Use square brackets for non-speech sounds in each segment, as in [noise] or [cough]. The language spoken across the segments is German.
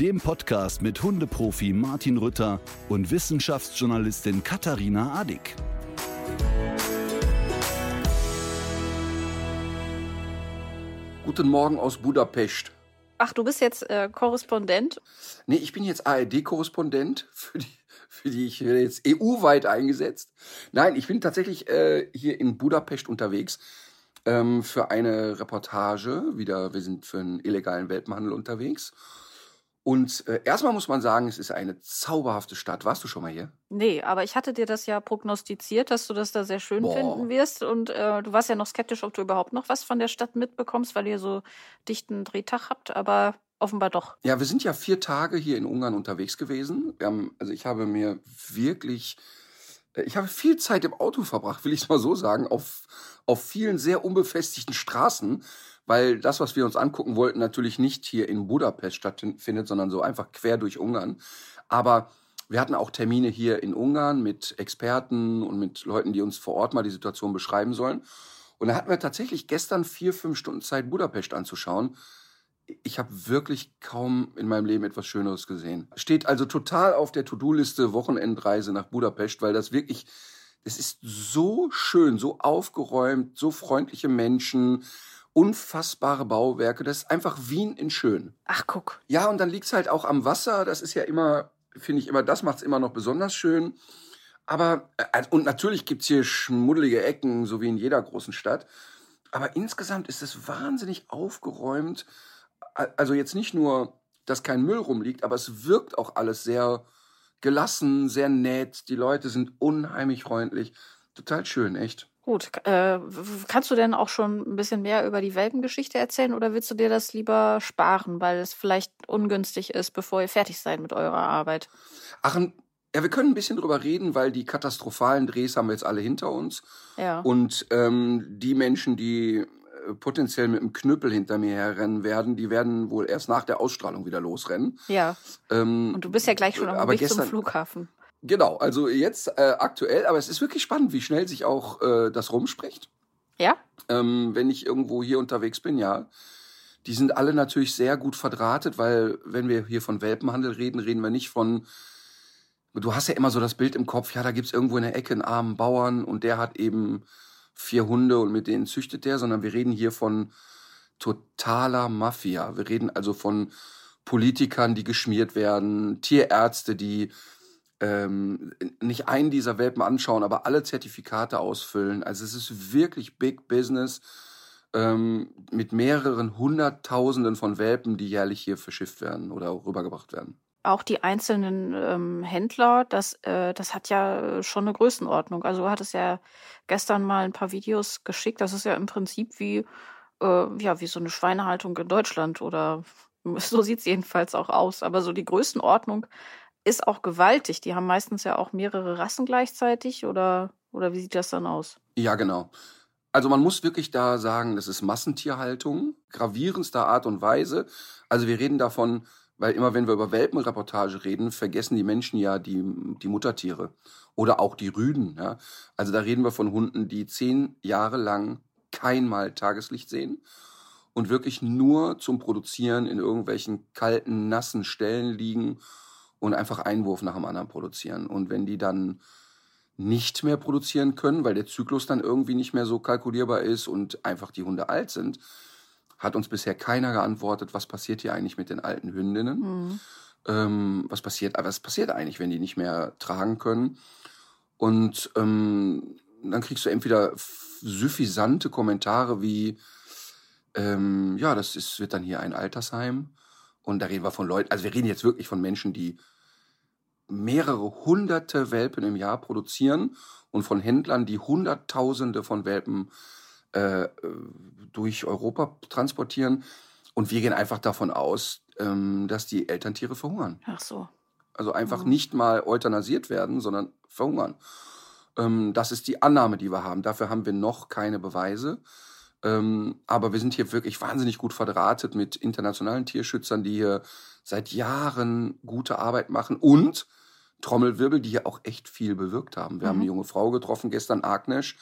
dem Podcast mit Hundeprofi Martin Rütter und Wissenschaftsjournalistin Katharina Adick. Guten Morgen aus Budapest. Ach, du bist jetzt äh, Korrespondent? Nee, ich bin jetzt ARD-Korrespondent, für die, für die ich werde jetzt EU-weit eingesetzt. Nein, ich bin tatsächlich äh, hier in Budapest unterwegs ähm, für eine Reportage. Wieder, wir sind für einen illegalen Welpenhandel unterwegs. Und äh, erstmal muss man sagen, es ist eine zauberhafte Stadt. Warst du schon mal hier? Nee, aber ich hatte dir das ja prognostiziert, dass du das da sehr schön Boah. finden wirst. Und äh, du warst ja noch skeptisch, ob du überhaupt noch was von der Stadt mitbekommst, weil ihr so dichten Drehtag habt, aber offenbar doch. Ja, wir sind ja vier Tage hier in Ungarn unterwegs gewesen. Haben, also ich habe mir wirklich, äh, ich habe viel Zeit im Auto verbracht, will ich es mal so sagen, auf, auf vielen sehr unbefestigten Straßen, weil das, was wir uns angucken wollten, natürlich nicht hier in Budapest stattfindet, sondern so einfach quer durch Ungarn. Aber wir hatten auch Termine hier in Ungarn mit Experten und mit Leuten, die uns vor Ort mal die Situation beschreiben sollen. Und da hatten wir tatsächlich gestern vier, fünf Stunden Zeit, Budapest anzuschauen. Ich habe wirklich kaum in meinem Leben etwas Schöneres gesehen. Steht also total auf der To-Do-Liste Wochenendreise nach Budapest, weil das wirklich, es ist so schön, so aufgeräumt, so freundliche Menschen, unfassbare Bauwerke. Das ist einfach Wien in schön. Ach, guck. Ja, und dann liegt's halt auch am Wasser. Das ist ja immer, finde ich immer, das macht's immer noch besonders schön. Aber, äh, und natürlich gibt's hier schmuddelige Ecken, so wie in jeder großen Stadt. Aber insgesamt ist es wahnsinnig aufgeräumt. Also jetzt nicht nur, dass kein Müll rumliegt, aber es wirkt auch alles sehr gelassen, sehr nett. Die Leute sind unheimlich freundlich. Total schön, echt. Gut. Äh, kannst du denn auch schon ein bisschen mehr über die Welpengeschichte erzählen oder willst du dir das lieber sparen, weil es vielleicht ungünstig ist, bevor ihr fertig seid mit eurer Arbeit? Ach, ja, wir können ein bisschen drüber reden, weil die katastrophalen Drehs haben wir jetzt alle hinter uns. Ja. Und ähm, die Menschen, die äh, potenziell mit einem Knüppel hinter mir herrennen werden, die werden wohl erst nach der Ausstrahlung wieder losrennen. ja. Ähm, Und du bist ja gleich schon auf dem Weg zum Flughafen. Genau, also jetzt äh, aktuell, aber es ist wirklich spannend, wie schnell sich auch äh, das rumspricht. Ja? Ähm, wenn ich irgendwo hier unterwegs bin, ja. Die sind alle natürlich sehr gut verdrahtet, weil wenn wir hier von Welpenhandel reden, reden wir nicht von, du hast ja immer so das Bild im Kopf, ja, da gibt's irgendwo in der Ecke einen armen Bauern und der hat eben vier Hunde und mit denen züchtet der, sondern wir reden hier von totaler Mafia. Wir reden also von Politikern, die geschmiert werden, Tierärzte, die ähm, nicht einen dieser Welpen anschauen, aber alle Zertifikate ausfüllen. Also es ist wirklich Big Business ähm, mit mehreren Hunderttausenden von Welpen, die jährlich hier verschifft werden oder rübergebracht werden. Auch die einzelnen ähm, Händler, das, äh, das hat ja schon eine Größenordnung. Also du hattest ja gestern mal ein paar Videos geschickt. Das ist ja im Prinzip wie, äh, ja, wie so eine Schweinehaltung in Deutschland oder [laughs] so sieht's jedenfalls auch aus. Aber so die Größenordnung ist auch gewaltig. Die haben meistens ja auch mehrere Rassen gleichzeitig oder, oder wie sieht das dann aus? Ja, genau. Also man muss wirklich da sagen, das ist Massentierhaltung, gravierendster Art und Weise. Also wir reden davon, weil immer wenn wir über Welpenreportage reden, vergessen die Menschen ja die, die Muttertiere oder auch die Rüden. Ja? Also da reden wir von Hunden, die zehn Jahre lang keinmal Tageslicht sehen und wirklich nur zum Produzieren in irgendwelchen kalten, nassen Stellen liegen und einfach Einwurf nach dem anderen produzieren. Und wenn die dann nicht mehr produzieren können, weil der Zyklus dann irgendwie nicht mehr so kalkulierbar ist und einfach die Hunde alt sind, hat uns bisher keiner geantwortet, was passiert hier eigentlich mit den alten Hündinnen. Hm. Ähm, was passiert, was passiert eigentlich, wenn die nicht mehr tragen können? Und ähm, dann kriegst du entweder suffisante Kommentare wie, ähm, ja, das ist, wird dann hier ein Altersheim. Und da reden wir von Leuten, also wir reden jetzt wirklich von Menschen, die mehrere hunderte Welpen im Jahr produzieren und von Händlern, die Hunderttausende von Welpen äh, durch Europa transportieren. Und wir gehen einfach davon aus, ähm, dass die Elterntiere verhungern. Ach so. Also einfach Mhm. nicht mal euthanasiert werden, sondern verhungern. Ähm, das ist die Annahme, die wir haben. Dafür haben wir noch keine Beweise. Ähm, aber wir sind hier wirklich wahnsinnig gut verdrahtet mit internationalen Tierschützern, die hier seit Jahren gute Arbeit machen und Trommelwirbel, die hier auch echt viel bewirkt haben. Wir mhm. haben eine junge Frau getroffen gestern, Agnes,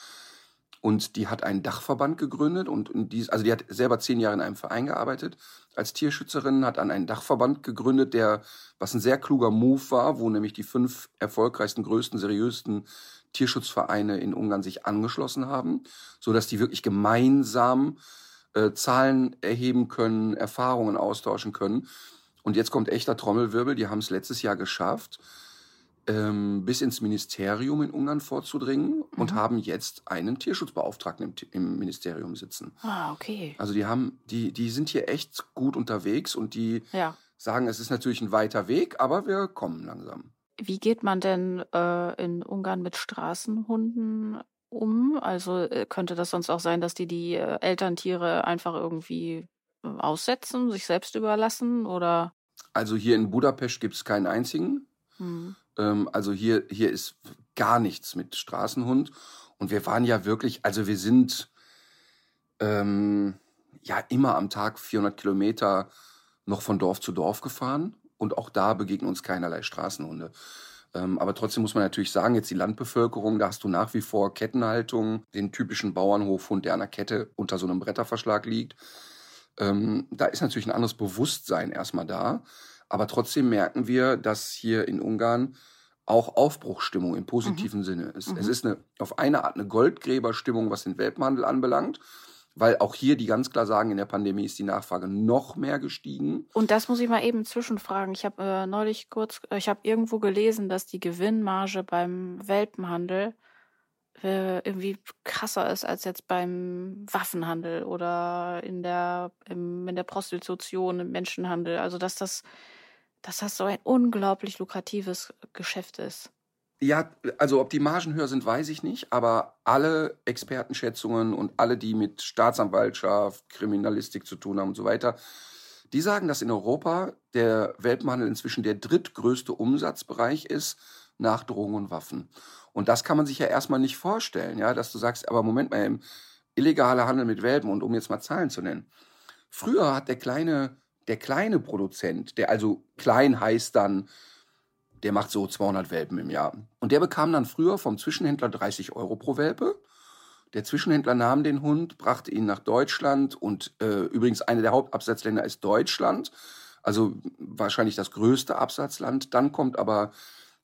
und die hat einen Dachverband gegründet und die, also die hat selber zehn Jahre in einem Verein gearbeitet als Tierschützerin, hat an einen Dachverband gegründet, der, was ein sehr kluger Move war, wo nämlich die fünf erfolgreichsten, größten, seriösten Tierschutzvereine in Ungarn sich angeschlossen haben, so dass die wirklich gemeinsam äh, Zahlen erheben können, Erfahrungen austauschen können. Und jetzt kommt echter Trommelwirbel. Die haben es letztes Jahr geschafft, ähm, bis ins Ministerium in Ungarn vorzudringen mhm. und haben jetzt einen Tierschutzbeauftragten im, im, Ministerium sitzen. Ah, okay. Also die haben, die, die sind hier echt gut unterwegs und die ja. sagen, es ist natürlich ein weiter Weg, aber wir kommen langsam. Wie geht man denn äh, in Ungarn mit Straßenhunden um? Also äh, könnte das sonst auch sein, dass die die äh, Elterntiere einfach irgendwie äh, aussetzen, sich selbst überlassen oder? Also hier in Budapest gibt es keinen einzigen. Hm. Ähm, also hier, hier ist gar nichts mit Straßenhund. Und wir waren ja wirklich, also wir sind ähm, ja immer am Tag 400 Kilometer noch von Dorf zu Dorf gefahren. Und auch da begegnen uns keinerlei Straßenhunde. Ähm, aber trotzdem muss man natürlich sagen, jetzt die Landbevölkerung, da hast du nach wie vor Kettenhaltung, den typischen Bauernhofhund, der an der Kette unter so einem Bretterverschlag liegt. Ähm, da ist natürlich ein anderes Bewusstsein erstmal da. Aber trotzdem merken wir, dass hier in Ungarn auch Aufbruchstimmung im positiven mhm. Sinne ist. Mhm. Es ist eine, auf eine Art eine Goldgräberstimmung, was den Welpenhandel anbelangt weil auch hier die ganz klar sagen, in der Pandemie ist die Nachfrage noch mehr gestiegen. Und das muss ich mal eben zwischenfragen. Ich habe äh, neulich kurz, äh, ich habe irgendwo gelesen, dass die Gewinnmarge beim Welpenhandel äh, irgendwie krasser ist als jetzt beim Waffenhandel oder in der, im, in der Prostitution, im Menschenhandel. Also dass das, dass das so ein unglaublich lukratives Geschäft ist. Ja, also ob die Margen höher sind, weiß ich nicht, aber alle Expertenschätzungen und alle, die mit Staatsanwaltschaft, Kriminalistik zu tun haben und so weiter, die sagen, dass in Europa der Welthandel inzwischen der drittgrößte Umsatzbereich ist nach Drogen und Waffen. Und das kann man sich ja erstmal nicht vorstellen, ja, dass du sagst, aber Moment mal, illegale Handel mit Welpen und um jetzt mal Zahlen zu nennen. Früher hat der kleine, der kleine Produzent, der also klein heißt dann der macht so 200 Welpen im Jahr. Und der bekam dann früher vom Zwischenhändler 30 Euro pro Welpe. Der Zwischenhändler nahm den Hund, brachte ihn nach Deutschland und äh, übrigens eine der Hauptabsatzländer ist Deutschland, also wahrscheinlich das größte Absatzland. Dann kommt aber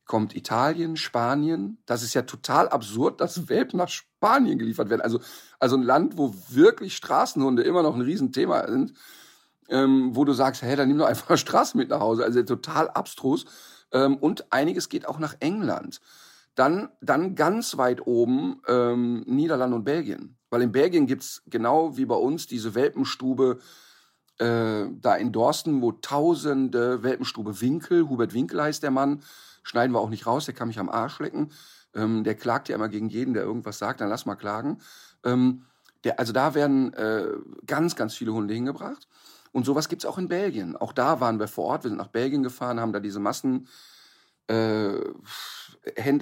kommt Italien, Spanien. Das ist ja total absurd, dass Welpen nach Spanien geliefert werden. Also also ein Land, wo wirklich Straßenhunde immer noch ein Riesenthema sind, ähm, wo du sagst, hey, dann nimm doch einfach [laughs] Straßen mit nach Hause. Also total abstrus. Ähm, und einiges geht auch nach England. Dann, dann ganz weit oben ähm, Niederlande und Belgien. Weil in Belgien gibt's genau wie bei uns diese Welpenstube äh, da in Dorsten, wo tausende Welpenstube Winkel, Hubert Winkel heißt der Mann, schneiden wir auch nicht raus, der kann mich am Arsch lecken. Ähm, der klagt ja immer gegen jeden, der irgendwas sagt, dann lass mal klagen. Ähm, der, also da werden äh, ganz, ganz viele Hunde hingebracht. Und sowas gibt es auch in Belgien. Auch da waren wir vor Ort. Wir sind nach Belgien gefahren, haben da diese Massenhändler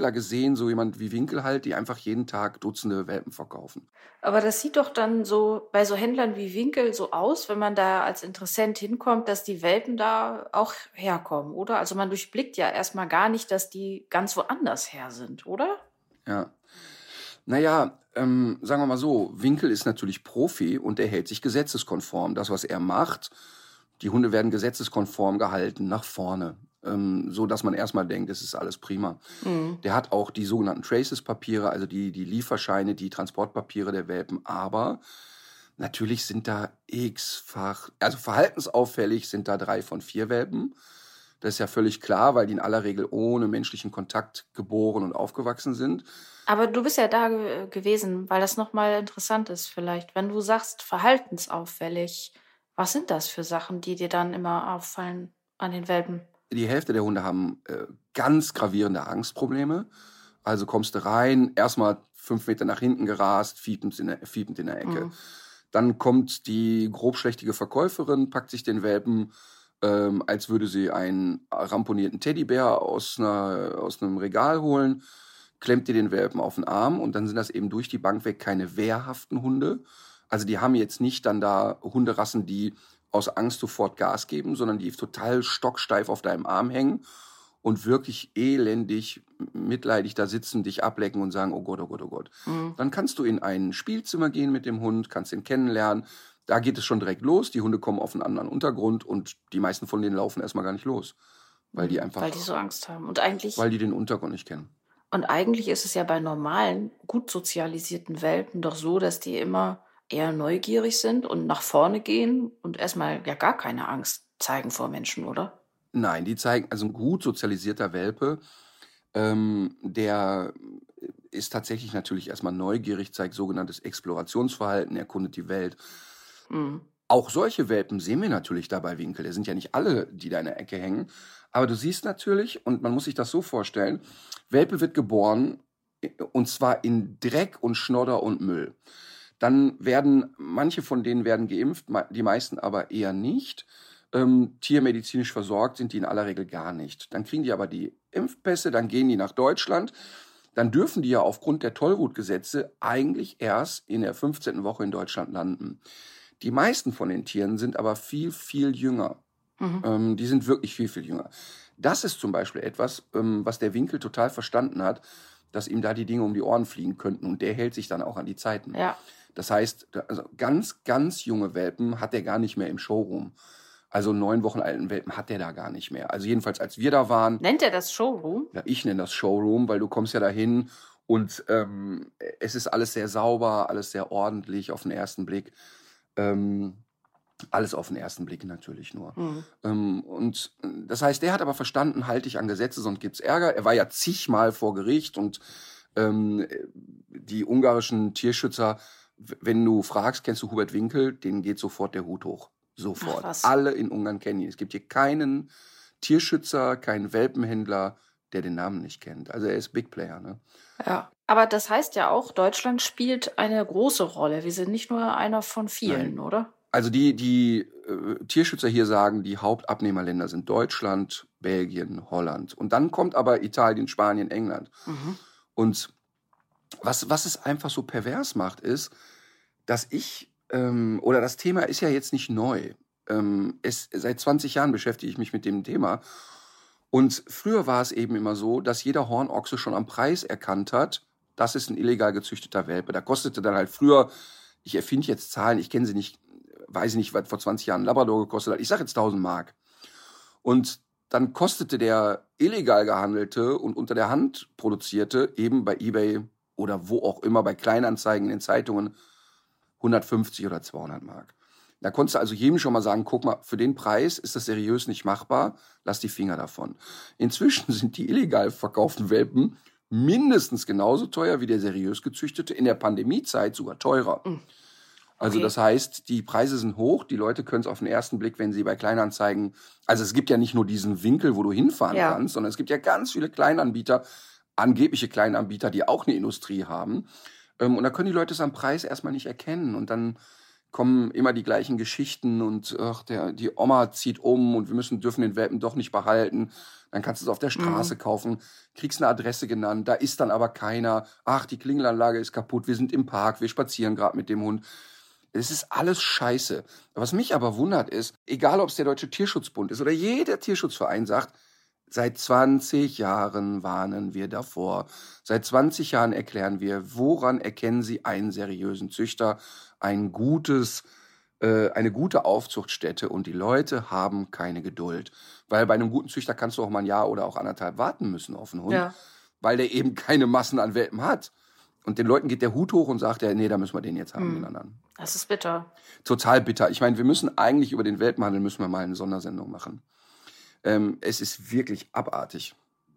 äh, gesehen, so jemand wie Winkel halt, die einfach jeden Tag Dutzende Welpen verkaufen. Aber das sieht doch dann so bei so Händlern wie Winkel so aus, wenn man da als Interessent hinkommt, dass die Welpen da auch herkommen, oder? Also man durchblickt ja erstmal gar nicht, dass die ganz woanders her sind, oder? Ja. Naja, ähm, sagen wir mal so, Winkel ist natürlich Profi und er hält sich gesetzeskonform. Das, was er macht, die Hunde werden gesetzeskonform gehalten, nach vorne. Ähm, so dass man erstmal denkt, es ist alles prima. Mhm. Der hat auch die sogenannten Traces-Papiere, also die, die Lieferscheine, die Transportpapiere der Welpen, aber natürlich sind da x-fach, also verhaltensauffällig sind da drei von vier Welpen. Das ist ja völlig klar, weil die in aller Regel ohne menschlichen Kontakt geboren und aufgewachsen sind. Aber du bist ja da ge gewesen, weil das nochmal interessant ist vielleicht. Wenn du sagst verhaltensauffällig, was sind das für Sachen, die dir dann immer auffallen an den Welpen? Die Hälfte der Hunde haben äh, ganz gravierende Angstprobleme. Also kommst du rein, erstmal fünf Meter nach hinten gerast, fiepend in der, fiepend in der Ecke. Mhm. Dann kommt die grobschlächtige Verkäuferin, packt sich den Welpen, ähm, als würde sie einen ramponierten Teddybär aus, einer, aus einem Regal holen klemmt dir den Welpen auf den Arm und dann sind das eben durch die Bank weg keine wehrhaften Hunde. Also die haben jetzt nicht dann da Hunderassen, die aus Angst sofort Gas geben, sondern die total stocksteif auf deinem Arm hängen und wirklich elendig, mitleidig da sitzen, dich ablecken und sagen, oh Gott, oh Gott, oh Gott. Mhm. Dann kannst du in ein Spielzimmer gehen mit dem Hund, kannst ihn kennenlernen. Da geht es schon direkt los. Die Hunde kommen auf einen anderen Untergrund und die meisten von denen laufen erstmal gar nicht los. Weil die mhm. einfach. Weil die so Angst haben. Und eigentlich. Weil die den Untergrund nicht kennen. Und eigentlich ist es ja bei normalen, gut sozialisierten Welpen doch so, dass die immer eher neugierig sind und nach vorne gehen und erstmal ja gar keine Angst zeigen vor Menschen, oder? Nein, die zeigen, also ein gut sozialisierter Welpe, ähm, der ist tatsächlich natürlich erstmal neugierig, zeigt sogenanntes Explorationsverhalten, erkundet die Welt. Mhm. Auch solche Welpen sehen wir natürlich dabei Winkel. Es sind ja nicht alle, die da in der Ecke hängen. Aber du siehst natürlich, und man muss sich das so vorstellen, Welpe wird geboren, und zwar in Dreck und Schnodder und Müll. Dann werden, manche von denen werden geimpft, die meisten aber eher nicht. Ähm, tiermedizinisch versorgt sind die in aller Regel gar nicht. Dann kriegen die aber die Impfpässe, dann gehen die nach Deutschland. Dann dürfen die ja aufgrund der Tollwutgesetze eigentlich erst in der 15. Woche in Deutschland landen. Die meisten von den Tieren sind aber viel, viel jünger. Mhm. Ähm, die sind wirklich viel, viel jünger. Das ist zum Beispiel etwas, ähm, was der Winkel total verstanden hat, dass ihm da die Dinge um die Ohren fliegen könnten. Und der hält sich dann auch an die Zeiten. Ja. Das heißt, also ganz, ganz junge Welpen hat er gar nicht mehr im Showroom. Also neun Wochen alten Welpen hat der da gar nicht mehr. Also jedenfalls, als wir da waren. Nennt er das Showroom? Ja, ich nenne das Showroom, weil du kommst ja dahin und ähm, es ist alles sehr sauber, alles sehr ordentlich auf den ersten Blick. Ähm, alles auf den ersten Blick natürlich nur. Mhm. Ähm, und das heißt, der hat aber verstanden, halte ich an Gesetze, sonst gibt's Ärger. Er war ja zigmal vor Gericht und ähm, die ungarischen Tierschützer, wenn du fragst, kennst du Hubert Winkel, denen geht sofort der Hut hoch. Sofort. Alle in Ungarn kennen ihn. Es gibt hier keinen Tierschützer, keinen Welpenhändler, der den Namen nicht kennt. Also er ist Big Player, ne? Ja. Aber das heißt ja auch, Deutschland spielt eine große Rolle. Wir sind nicht nur einer von vielen, Nein. oder? Also die, die äh, Tierschützer hier sagen, die Hauptabnehmerländer sind Deutschland, Belgien, Holland. Und dann kommt aber Italien, Spanien, England. Mhm. Und was, was es einfach so pervers macht, ist, dass ich, ähm, oder das Thema ist ja jetzt nicht neu. Ähm, es, seit 20 Jahren beschäftige ich mich mit dem Thema. Und früher war es eben immer so, dass jeder Hornochse schon am Preis erkannt hat, das ist ein illegal gezüchteter Welpe. Da kostete dann halt früher, ich erfinde jetzt Zahlen, ich kenne sie nicht, weiß ich nicht, was vor 20 Jahren Labrador gekostet hat. Ich sage jetzt 1000 Mark. Und dann kostete der illegal gehandelte und unter der Hand produzierte eben bei eBay oder wo auch immer bei Kleinanzeigen in den Zeitungen 150 oder 200 Mark. Da konntest du also jedem schon mal sagen, guck mal, für den Preis ist das seriös nicht machbar, lass die Finger davon. Inzwischen [laughs] sind die illegal verkauften Welpen mindestens genauso teuer wie der seriös gezüchtete, in der Pandemiezeit sogar teurer. Mhm. Also okay. das heißt, die Preise sind hoch, die Leute können es auf den ersten Blick, wenn sie bei Kleinanzeigen, also es gibt ja nicht nur diesen Winkel, wo du hinfahren ja. kannst, sondern es gibt ja ganz viele Kleinanbieter, angebliche Kleinanbieter, die auch eine Industrie haben. Ähm, und da können die Leute es am Preis erstmal nicht erkennen und dann kommen immer die gleichen Geschichten und ach, der, die Oma zieht um und wir müssen, dürfen den Welpen doch nicht behalten. Dann kannst du es auf der Straße mhm. kaufen, kriegst eine Adresse genannt, da ist dann aber keiner. Ach, die Klingelanlage ist kaputt, wir sind im Park, wir spazieren gerade mit dem Hund. Es ist alles scheiße. Was mich aber wundert ist, egal ob es der Deutsche Tierschutzbund ist oder jeder Tierschutzverein sagt, seit 20 Jahren warnen wir davor. Seit 20 Jahren erklären wir, woran erkennen Sie einen seriösen Züchter, ein gutes, äh, eine gute Aufzuchtstätte und die Leute haben keine Geduld. Weil bei einem guten Züchter kannst du auch mal ein Jahr oder auch anderthalb warten müssen auf einen Hund, ja. weil der eben keine Massen an Welpen hat. Und den Leuten geht der Hut hoch und sagt, ja, nee, da müssen wir den jetzt haben, mhm. den anderen. Das ist bitter. Total bitter. Ich meine, wir müssen eigentlich über den Welpenhandel müssen wir mal eine Sondersendung machen. Ähm, es ist wirklich abartig.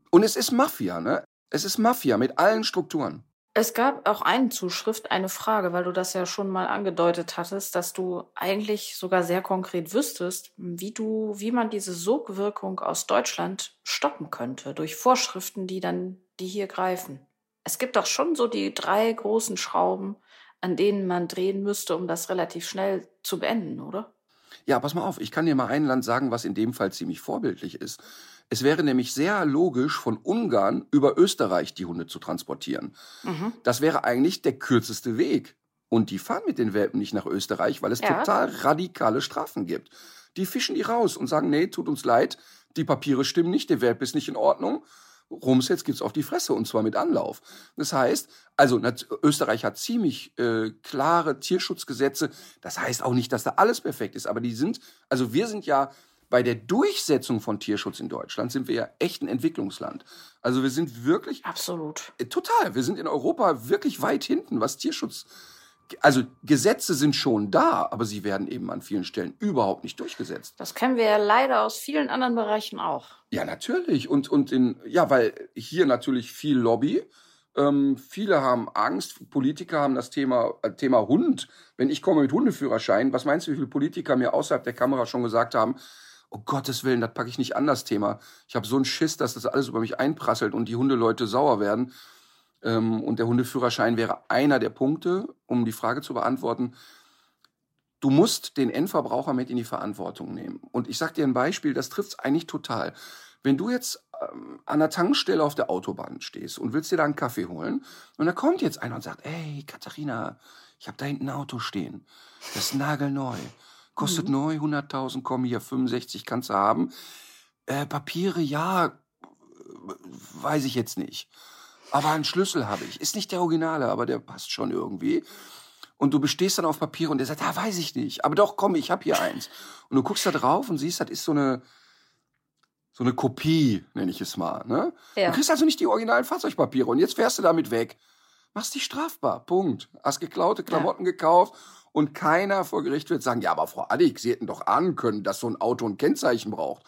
Und es ist Mafia, ne? Es ist Mafia mit allen Strukturen. Es gab auch eine Zuschrift, eine Frage, weil du das ja schon mal angedeutet hattest, dass du eigentlich sogar sehr konkret wüsstest, wie du, wie man diese Sogwirkung aus Deutschland stoppen könnte durch Vorschriften, die dann, die hier greifen es gibt doch schon so die drei großen Schrauben, an denen man drehen müsste, um das relativ schnell zu beenden, oder? Ja, pass mal auf, ich kann dir mal ein Land sagen, was in dem Fall ziemlich vorbildlich ist. Es wäre nämlich sehr logisch, von Ungarn über Österreich die Hunde zu transportieren. Mhm. Das wäre eigentlich der kürzeste Weg. Und die fahren mit den Welpen nicht nach Österreich, weil es Ja. total radikale Strafen gibt. Die fischen die raus und sagen, nee, tut uns leid, die Papiere stimmen nicht, der Welp ist nicht in Ordnung. Rums, jetzt gibt's auf die Fresse und zwar mit Anlauf. Das heißt, also Österreich hat ziemlich äh, klare Tierschutzgesetze. Das heißt auch nicht, dass da alles perfekt ist, aber die sind, also wir sind ja bei der Durchsetzung von Tierschutz in Deutschland sind wir ja echt ein Entwicklungsland. Also wir sind wirklich Absolut. äh, Total. Wir sind in Europa wirklich weit hinten, was Tierschutz. Also Gesetze sind schon da, aber sie werden eben an vielen Stellen überhaupt nicht durchgesetzt. Das kennen wir ja leider aus vielen anderen Bereichen auch. Ja, natürlich. Und, und in, ja, weil hier natürlich viel Lobby. Ähm, viele haben Angst. Politiker haben das Thema, äh, Thema Hund. Wenn ich komme mit Hundeführerschein, was meinst du, wie viele Politiker mir außerhalb der Kamera schon gesagt haben, oh Gottes Willen, das packe ich nicht an das Thema. Ich habe so einen Schiss, dass das alles über mich einprasselt und die Hundeleute sauer werden. Ähm, und der Hundeführerschein wäre einer der Punkte, um die Frage zu beantworten. Du musst den Endverbraucher mit in die Verantwortung nehmen. Und ich sage dir ein Beispiel, das trifft es eigentlich total. Wenn du jetzt ähm, an der Tankstelle auf der Autobahn stehst und willst dir da einen Kaffee holen und da kommt jetzt einer und sagt, ey, Katharina, ich habe da hinten ein Auto stehen. Das ist nagelneu. Kostet neu 100.000, komm hier, 65 kannst du haben. Äh, Papiere, ja, weiß ich jetzt nicht. Aber einen Schlüssel habe ich. Ist nicht der Originale, aber der passt schon irgendwie. Und du bestehst dann auf Papier und der sagt, ah, weiß ich nicht. Aber doch, komm, ich habe hier eins. Und du guckst da drauf und siehst, das ist so eine, so eine Kopie, nenne ich es mal. Ne? Ja. Du kriegst also nicht die originalen Fahrzeugpapiere und jetzt fährst du damit weg. Machst dich strafbar. Punkt. Hast geklaute Klamotten gekauft und keiner vor Gericht wird sagen, ja, aber Frau Addig, Sie hätten doch ahnen können, dass so ein Auto ein Kennzeichen braucht.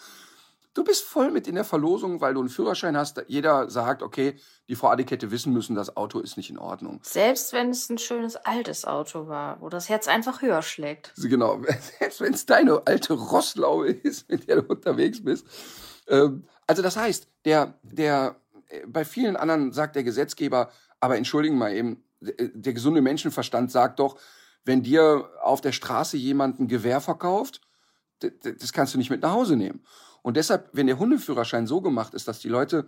Du bist voll mit in der Verlosung, weil du einen Führerschein hast. Jeder sagt, okay, die Frau Addig hätte wissen müssen, das Auto ist nicht in Ordnung. Selbst wenn es ein schönes altes Auto war, wo das Herz einfach höher schlägt. [laughs] Genau, [laughs] selbst wenn es deine alte Rostlaue ist, mit der du unterwegs bist. Ähm, also das heißt, der, der, äh, bei vielen anderen sagt der Gesetzgeber, aber entschuldigen mal eben, der, der gesunde Menschenverstand sagt doch, wenn dir auf der Straße jemand ein Gewehr verkauft, das kannst du nicht mit nach Hause nehmen. Und deshalb, wenn der Hundeführerschein so gemacht ist, dass die Leute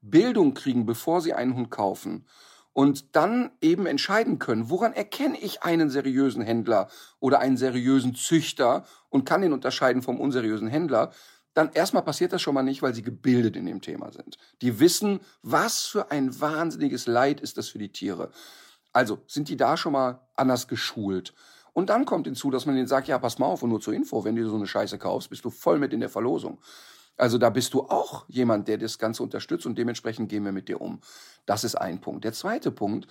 Bildung kriegen, bevor sie einen Hund kaufen und dann eben entscheiden können, woran erkenne ich einen seriösen Händler oder einen seriösen Züchter und kann den unterscheiden vom unseriösen Händler, dann erstmal passiert das schon mal nicht, weil sie gebildet in dem Thema sind. Die wissen, was für ein wahnsinniges Leid ist das für die Tiere. Also sind die da schon mal anders geschult. Und dann kommt hinzu, dass man denen sagt, ja, pass mal auf und nur zur Info, wenn du so eine Scheiße kaufst, bist du voll mit in der Verlosung. Also da bist du auch jemand, der das Ganze unterstützt und dementsprechend gehen wir mit dir um. Das ist ein Punkt. Der zweite Punkt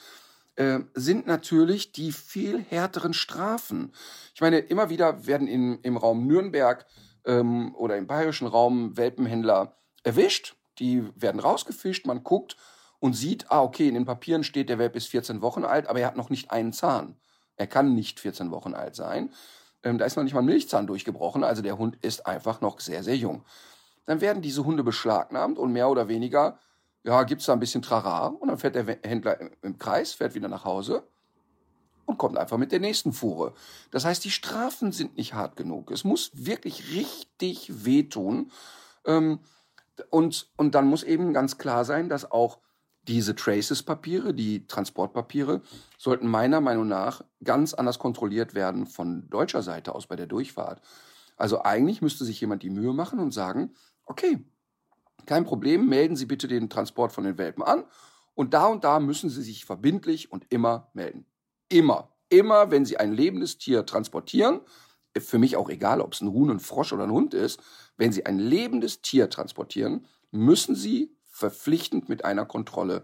äh, sind natürlich die viel härteren Strafen. Ich meine, immer wieder werden in, im Raum Nürnberg ähm, oder im bayerischen Raum Welpenhändler erwischt. Die werden rausgefischt, man guckt und sieht, ah, okay, in den Papieren steht, der Welp ist 14 Wochen alt, aber er hat noch nicht einen Zahn. Er kann nicht 14 Wochen alt sein. Ähm, da ist noch nicht mal ein Milchzahn durchgebrochen, also der Hund ist einfach noch sehr, sehr jung. Dann werden diese Hunde beschlagnahmt und mehr oder weniger, ja, gibt's da ein bisschen Trara und dann fährt der Händler im- im Kreis, fährt wieder nach Hause und kommt einfach mit der nächsten Fuhre. Das heißt, die Strafen sind nicht hart genug. Es muss wirklich richtig wehtun. Ähm, und, und dann muss eben ganz klar sein, dass auch diese Traces-Papiere, die Transportpapiere, sollten meiner Meinung nach ganz anders kontrolliert werden von deutscher Seite aus bei der Durchfahrt. Also eigentlich müsste sich jemand die Mühe machen und sagen, okay, kein Problem, melden Sie bitte den Transport von den Welpen an und da und da müssen Sie sich verbindlich und immer melden. Immer. Immer, wenn Sie ein lebendes Tier transportieren, für mich auch egal, ob es ein Huhn, ein Frosch oder ein Hund ist, wenn Sie ein lebendes Tier transportieren, müssen Sie verpflichtend mit einer Kontrolle,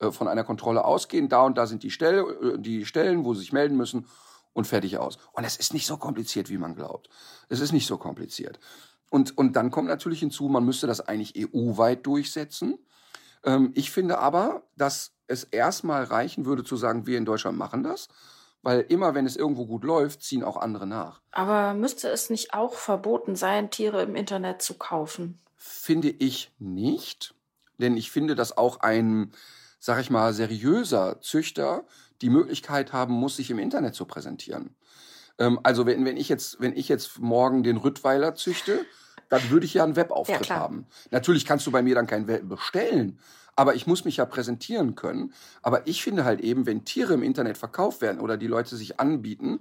äh, von einer Kontrolle ausgehen. Da und da sind die, Stell, äh, die Stellen, wo Sie sich melden müssen und fertig aus. Und es ist nicht so kompliziert, wie man glaubt. Es ist nicht so kompliziert. Und, und dann kommt natürlich hinzu, man müsste das eigentlich EU-weit durchsetzen. Ähm, ich finde aber, dass es erstmal reichen würde zu sagen, wir in Deutschland machen das, weil immer, wenn es irgendwo gut läuft, ziehen auch andere nach. Aber müsste es nicht auch verboten sein, Tiere im Internet zu kaufen? Finde ich nicht, denn ich finde, dass auch ein, sag ich mal, seriöser Züchter die Möglichkeit haben muss, sich im Internet zu präsentieren. Ähm, also wenn, wenn, ich jetzt, wenn ich jetzt morgen den Rüttweiler züchte, dann würde ich ja einen Webauftritt Ja, haben. Natürlich kannst du bei mir dann keinen Welpen bestellen, aber ich muss mich ja präsentieren können. Aber ich finde halt eben, wenn Tiere im Internet verkauft werden oder die Leute sich anbieten,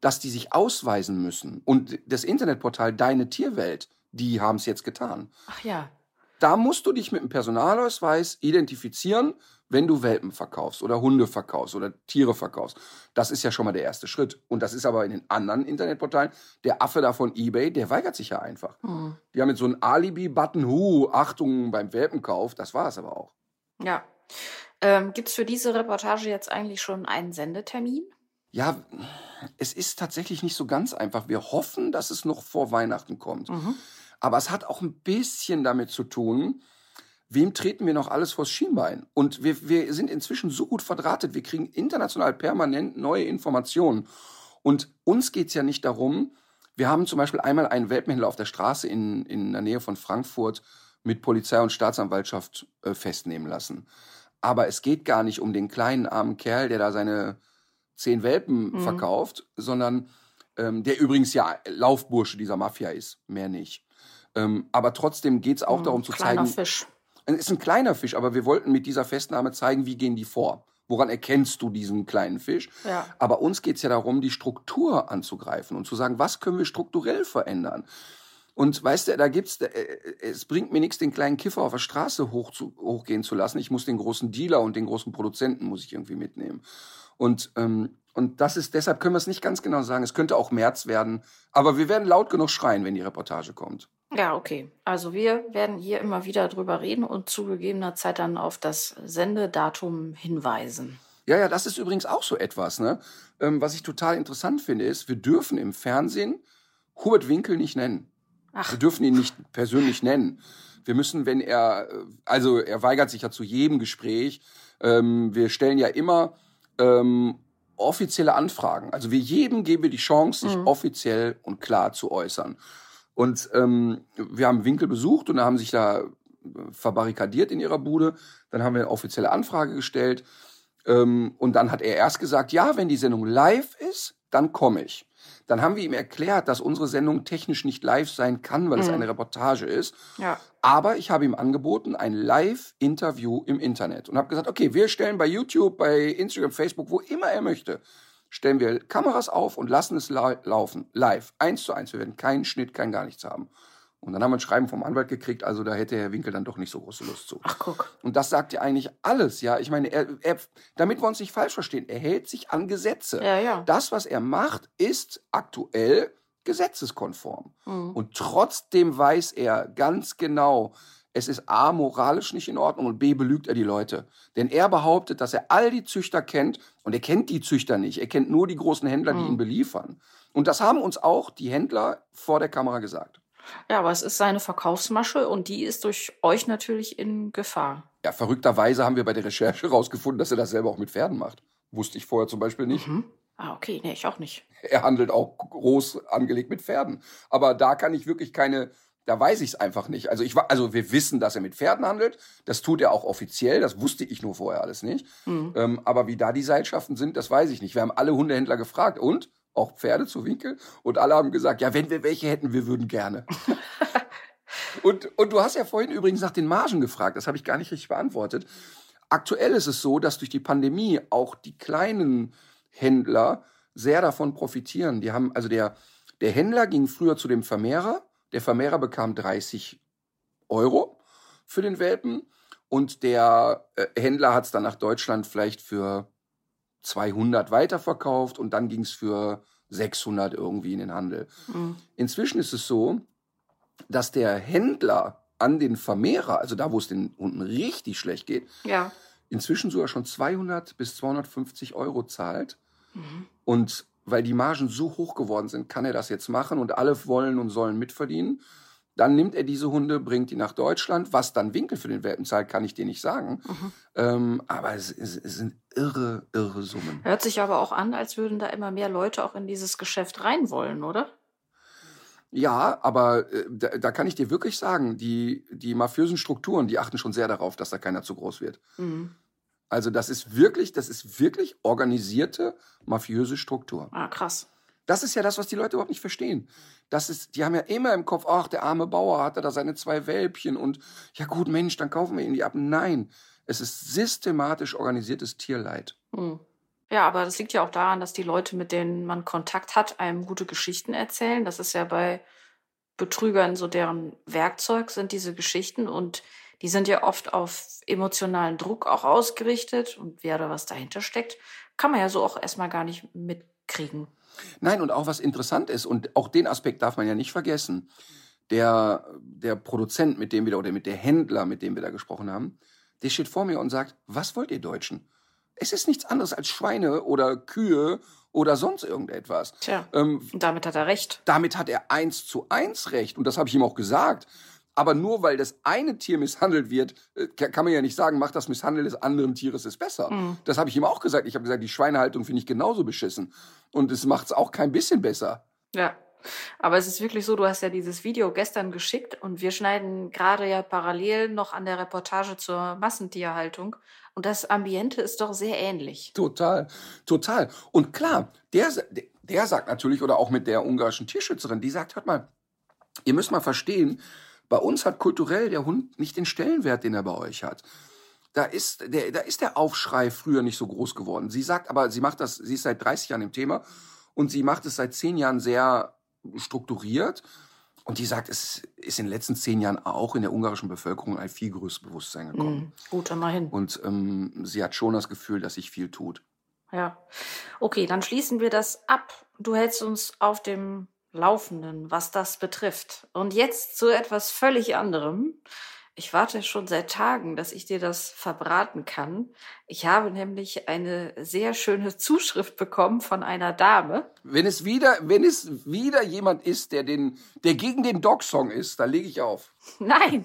dass die sich ausweisen müssen. Und das Internetportal Deine Tierwelt, die haben es jetzt getan. Ach ja. Da musst du dich mit einem Personalausweis identifizieren, wenn du Welpen verkaufst oder Hunde verkaufst oder Tiere verkaufst. Das ist ja schon mal der erste Schritt. Und das ist aber in den anderen Internetportalen, der Affe da von eBay, der weigert sich ja einfach. Hm. Die haben jetzt so einen Alibi-Button, hu, Achtung beim Welpenkauf, das war es aber auch. Ja. Ähm, Gibt es für diese Reportage jetzt eigentlich schon einen Sendetermin? Ja, es ist tatsächlich nicht so ganz einfach. Wir hoffen, dass es noch vor Weihnachten kommt. Mhm. Aber es hat auch ein bisschen damit zu tun, wem treten wir noch alles vors Schienbein? Und wir, wir sind inzwischen so gut verdrahtet, wir kriegen international permanent neue Informationen. Und uns geht's ja nicht darum, wir haben zum Beispiel einmal einen Welpenhändler auf der Straße in, in der Nähe von Frankfurt mit Polizei und Staatsanwaltschaft äh, festnehmen lassen. Aber es geht gar nicht um den kleinen armen Kerl, der da seine zehn Welpen Mhm. verkauft, sondern ähm, der übrigens ja Laufbursche dieser Mafia ist, mehr nicht. Ähm, aber trotzdem geht's auch Hm, darum zu Kleiner zeigen, Fisch. es ist ein kleiner Fisch, aber wir wollten mit dieser Festnahme zeigen, wie gehen die vor. Woran erkennst du diesen kleinen Fisch? Ja. Aber uns geht's ja darum, die Struktur anzugreifen und zu sagen, was können wir strukturell verändern? Und weißt du, da gibt's, äh, es bringt mir nichts, den kleinen Kiffer auf der Straße hoch zu, hochgehen zu lassen. Ich muss den großen Dealer und den großen Produzenten muss ich irgendwie mitnehmen. Und, ähm, und das ist, deshalb können wir es nicht ganz genau sagen. Es könnte auch März werden. Aber wir werden laut genug schreien, wenn die Reportage kommt. Ja, okay. Also wir werden hier immer wieder drüber reden und zu gegebener Zeit dann auf das Sendedatum hinweisen. Ja, ja, das ist übrigens auch so etwas, ne? Ähm, was ich total interessant finde, ist, wir dürfen im Fernsehen Hubert Winkel nicht nennen. Ach. Wir dürfen ihn nicht persönlich nennen. Wir müssen, wenn er, äh, also er weigert sich ja zu jedem Gespräch. Ähm, wir stellen ja immer ähm, offizielle Anfragen. Also wir jedem geben wir die Chance, sich Mhm. offiziell und klar zu äußern. Und ähm, wir haben Winkel besucht und da haben sich da äh, verbarrikadiert in ihrer Bude. Dann haben wir eine offizielle Anfrage gestellt. Ähm, und dann hat er erst gesagt, ja, wenn die Sendung live ist, dann komme ich. Dann haben wir ihm erklärt, dass unsere Sendung technisch nicht live sein kann, weil es Mhm. eine Reportage ist. Ja. Aber ich habe ihm angeboten, ein Live-Interview im Internet. Und habe gesagt, okay, wir stellen bei YouTube, bei Instagram, Facebook, wo immer er möchte, stellen wir Kameras auf und lassen es lau laufen. Live. Eins zu eins. Wir werden keinen Schnitt, kein gar nichts haben. Und dann haben wir ein Schreiben vom Anwalt gekriegt, also da hätte Herr Winkel dann doch nicht so große Lust zu. Ach, guck. Und das sagt ja eigentlich alles, ja. Ich meine, er, er, damit wir uns nicht falsch verstehen, er hält sich an Gesetze. Ja, ja. Das, was er macht, ist aktuell gesetzeskonform. Mhm. Und trotzdem weiß er ganz genau, es ist A, moralisch nicht in Ordnung und B, belügt er die Leute. Denn er behauptet, dass er all die Züchter kennt und er kennt die Züchter nicht. Er kennt nur die großen Händler, die Mhm. ihn beliefern. Und das haben uns auch die Händler vor der Kamera gesagt. Ja, aber es ist seine Verkaufsmasche und die ist durch euch natürlich in Gefahr. Ja, verrückterweise haben wir bei der Recherche herausgefunden, dass er das selber auch mit Pferden macht. Wusste ich vorher zum Beispiel nicht. Mhm. Ah, okay. Nee, ich auch nicht. Er handelt auch groß angelegt mit Pferden. Aber da kann ich wirklich keine, da weiß ich es einfach nicht. Also ich war, also wir wissen, dass er mit Pferden handelt. Das tut er auch offiziell. Das wusste ich nur vorher alles nicht. Mhm. Ähm, aber wie da die Seilschaften sind, das weiß ich nicht. Wir haben alle Hundehändler gefragt und auch Pferde zu Winkel und alle haben gesagt, ja, wenn wir welche hätten, wir würden gerne. [laughs] und, und du hast ja vorhin übrigens nach den Margen gefragt. Das habe ich gar nicht richtig beantwortet. Aktuell ist es so, dass durch die Pandemie auch die kleinen Händler sehr davon profitieren. Die haben, also der, der Händler ging früher zu dem Vermehrer. Der Vermehrer bekam 30 Euro für den Welpen und der äh, Händler hat es dann nach Deutschland vielleicht für 200 weiterverkauft und dann ging es für 600 irgendwie in den Handel. Mhm. Inzwischen ist es so, dass der Händler an den Vermehrer, also da, wo es den Hunden richtig schlecht geht, Ja. inzwischen sogar schon 200 bis 250 Euro zahlt. Mhm. Und weil die Margen so hoch geworden sind, kann er das jetzt machen und alle wollen und sollen mitverdienen. Dann nimmt er diese Hunde, bringt die nach Deutschland. Was dann Winkel für den Welpen zahlt, kann ich dir nicht sagen. Mhm. Ähm, aber es, es, es sind irre, irre Summen. Hört sich aber auch an, als würden da immer mehr Leute auch in dieses Geschäft rein wollen, oder? Ja, aber äh, da, da kann ich dir wirklich sagen, die, die mafiösen Strukturen, die achten schon sehr darauf, dass da keiner zu groß wird. Mhm. Also das ist wirklich, das ist wirklich organisierte mafiöse Struktur. Ah, krass. Das ist ja das, was die Leute überhaupt nicht verstehen. Das ist, die haben ja immer im Kopf, ach, der arme Bauer hatte da seine zwei Welpchen und ja gut, Mensch, dann kaufen wir ihm die ab. Nein, es ist systematisch organisiertes Tierleid. Hm. Ja, aber das liegt ja auch daran, dass die Leute, mit denen man Kontakt hat, einem gute Geschichten erzählen. Das ist ja bei Betrügern so deren Werkzeug sind diese Geschichten und die sind ja oft auf emotionalen Druck auch ausgerichtet und wer da was dahinter steckt, kann man ja so auch erstmal gar nicht mitkriegen. Nein, und auch was interessant ist, und auch den Aspekt darf man ja nicht vergessen. Der, der Produzent, mit dem wir da, oder mit der Händler, mit dem wir da gesprochen haben, der steht vor mir und sagt, was wollt ihr Deutschen? Es ist nichts anderes als Schweine oder Kühe oder sonst irgendetwas. Tja, ähm, damit hat er recht. Damit hat er eins zu eins recht. Und das habe ich ihm auch gesagt. Aber nur weil das eine Tier misshandelt wird, äh, kann man ja nicht sagen, macht das Misshandeln des anderen Tieres ist besser. Mhm. Das habe ich ihm auch gesagt. Ich habe gesagt, die Schweinehaltung finde ich genauso beschissen. Und es macht es auch kein bisschen besser. Ja. Aber es ist wirklich so, du hast ja dieses Video gestern geschickt und wir schneiden gerade ja parallel noch an der Reportage zur Massentierhaltung. Und das Ambiente ist doch sehr ähnlich. Total, total. Und klar, der, der sagt natürlich, oder auch mit der ungarischen Tierschützerin, die sagt, hört mal, ihr müsst mal verstehen, bei uns hat kulturell der Hund nicht den Stellenwert, den er bei euch hat. Da ist, der, da ist der Aufschrei früher nicht so groß geworden. Sie sagt aber, sie macht das, sie ist seit 30 Jahren im Thema und sie macht es seit 10 Jahren sehr strukturiert. Und die sagt, es ist in den letzten zehn Jahren auch in der ungarischen Bevölkerung ein viel größeres Bewusstsein gekommen. Mm, gut, immerhin. Und ähm, sie hat schon das Gefühl, dass sich viel tut. Ja. Okay, dann schließen wir das ab. Du hältst uns auf dem Laufenden, was das betrifft. Und jetzt zu etwas völlig anderem. Ich warte schon seit Tagen, dass ich dir das verbraten kann. Ich habe nämlich eine sehr schöne Zuschrift bekommen von einer Dame. Wenn es wieder, wenn es wieder jemand ist, der den, der gegen den Dog-Song ist, dann lege ich auf. Nein,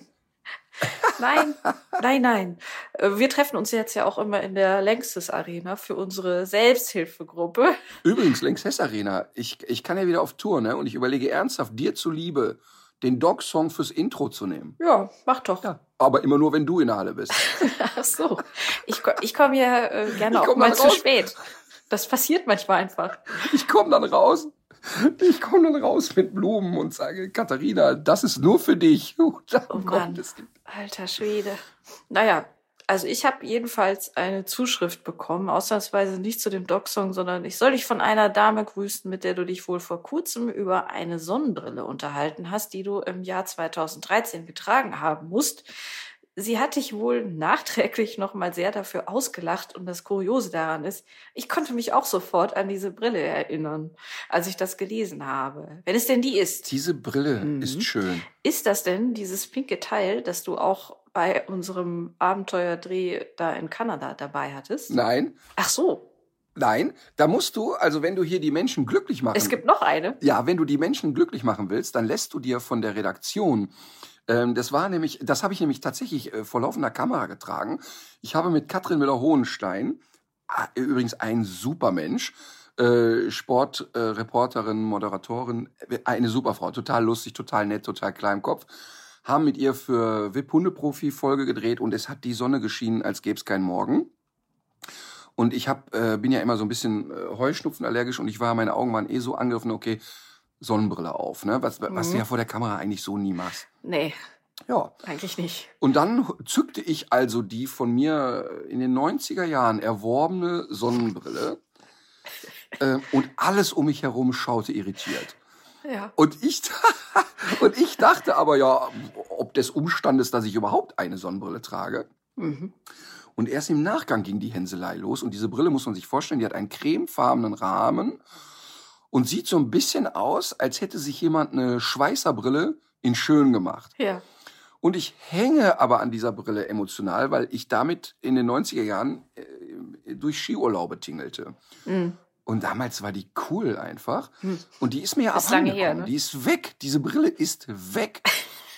Nein, nein, nein. Äh, wir treffen uns jetzt ja auch immer in der Längstes Arena für unsere Selbsthilfegruppe. Übrigens, Längstes Arena, ich, ich kann ja wieder auf Tour, ne? Und ich überlege ernsthaft, dir zuliebe, den Dog-Song fürs Intro zu nehmen. Ja, mach doch. Ja, aber immer nur, wenn du in der Halle bist. [laughs] Ach so. Ich, ich komme ja äh, gerne ich auch mal zu spät. Das passiert manchmal einfach. Ich komme dann raus [laughs] ich komme dann raus mit Blumen und sage, Katharina, das ist nur für dich. [laughs] oh Mann, alter Schwede. Naja, also ich habe jedenfalls eine Zuschrift bekommen, ausnahmsweise nicht zu dem Dog-Song, sondern ich soll dich von einer Dame grüßen, mit der du dich wohl vor kurzem über eine Sonnenbrille unterhalten hast, die du im Jahr 2013 getragen haben musst. Sie hat dich wohl nachträglich nochmal sehr dafür ausgelacht und das Kuriose daran ist, ich konnte mich auch sofort an diese Brille erinnern, als ich das gelesen habe. Wenn es denn die ist. Diese Brille mhm. ist schön. Ist das denn dieses pinke Teil, das du auch bei unserem Abenteuerdreh da in Kanada dabei hattest? Nein. Ach so. Nein, da musst du, also wenn du hier die Menschen glücklich machen. Es gibt noch eine. Ja, wenn du die Menschen glücklich machen willst, dann lässt du dir von der Redaktion ähm, das war nämlich, das habe ich nämlich tatsächlich äh, vor laufender Kamera getragen. Ich habe mit Katrin Müller-Hohenstein, äh, übrigens ein super Mensch, äh, Sportreporterin, äh, Moderatorin, äh, eine super Frau, total lustig, total nett, total klar im Kopf, haben mit ihr für VIP Hundeprofi Folge gedreht und es hat die Sonne geschienen, als gäbe es keinen Morgen. Und ich hab, äh, bin ja immer so ein bisschen äh, Heuschnupfen allergisch und ich war, meine Augen waren eh so angegriffen, okay, Sonnenbrille auf, ne? Was, mhm. was du ja vor der Kamera eigentlich so nie machst. Nee. Ja. Eigentlich nicht. Und dann zückte ich also die von mir in den 90er Jahren erworbene Sonnenbrille äh, und alles um mich herum schaute irritiert. Ja. Und ich, [laughs] und ich dachte aber ja, ob des Umstandes, dass ich überhaupt eine Sonnenbrille trage. Mhm. Und erst im Nachgang ging die Hänselei los. Und diese Brille muss man sich vorstellen, die hat einen cremefarbenen Rahmen und sieht so ein bisschen aus, als hätte sich jemand eine Schweißerbrille in schön gemacht. Ja. Und ich hänge aber an dieser Brille emotional, weil ich damit in den 90er Jahren äh, durch Skiurlaube tingelte. Mhm. Und damals war die cool einfach. Mhm. Und die ist mir ja abhandengekommen. Ne? Die ist weg. Diese Brille ist weg.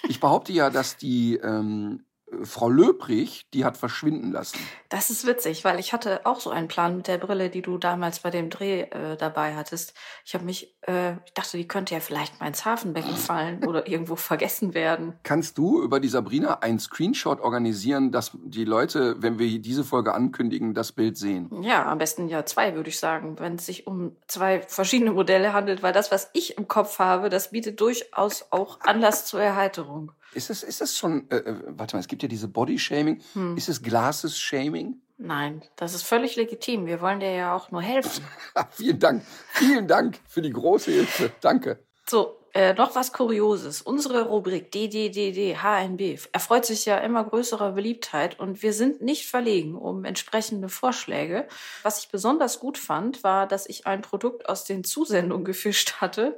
Ich behaupte ja, dass die ähm, Frau Löbrich, die hat verschwinden lassen. Das ist witzig, weil ich hatte auch so einen Plan mit der Brille, die du damals bei dem Dreh äh, dabei hattest. Ich habe mich, äh, ich dachte, die könnte ja vielleicht mal ins Hafenbecken fallen oder [laughs] irgendwo vergessen werden. Kannst du über die Sabrina einen Screenshot organisieren, dass die Leute, wenn wir diese Folge ankündigen, das Bild sehen? Ja, am besten ja zwei, würde ich sagen, wenn es sich um zwei verschiedene Modelle handelt, weil das, was ich im Kopf habe, das bietet durchaus auch Anlass zur Erheiterung. Ist das, ist das schon, äh, äh, warte mal, es gibt ja diese Body-Shaming. Hm. Ist es Glasses-Shaming? Nein, das ist völlig legitim. Wir wollen dir ja auch nur helfen. [laughs] vielen Dank. Vielen Dank für die große Hilfe. Danke. So, äh, noch was Kurioses. Unsere Rubrik DDDD HNB erfreut sich ja immer größerer Beliebtheit und wir sind nicht verlegen um entsprechende Vorschläge. Was ich besonders gut fand, war, dass ich ein Produkt aus den Zusendungen [laughs] gefischt hatte,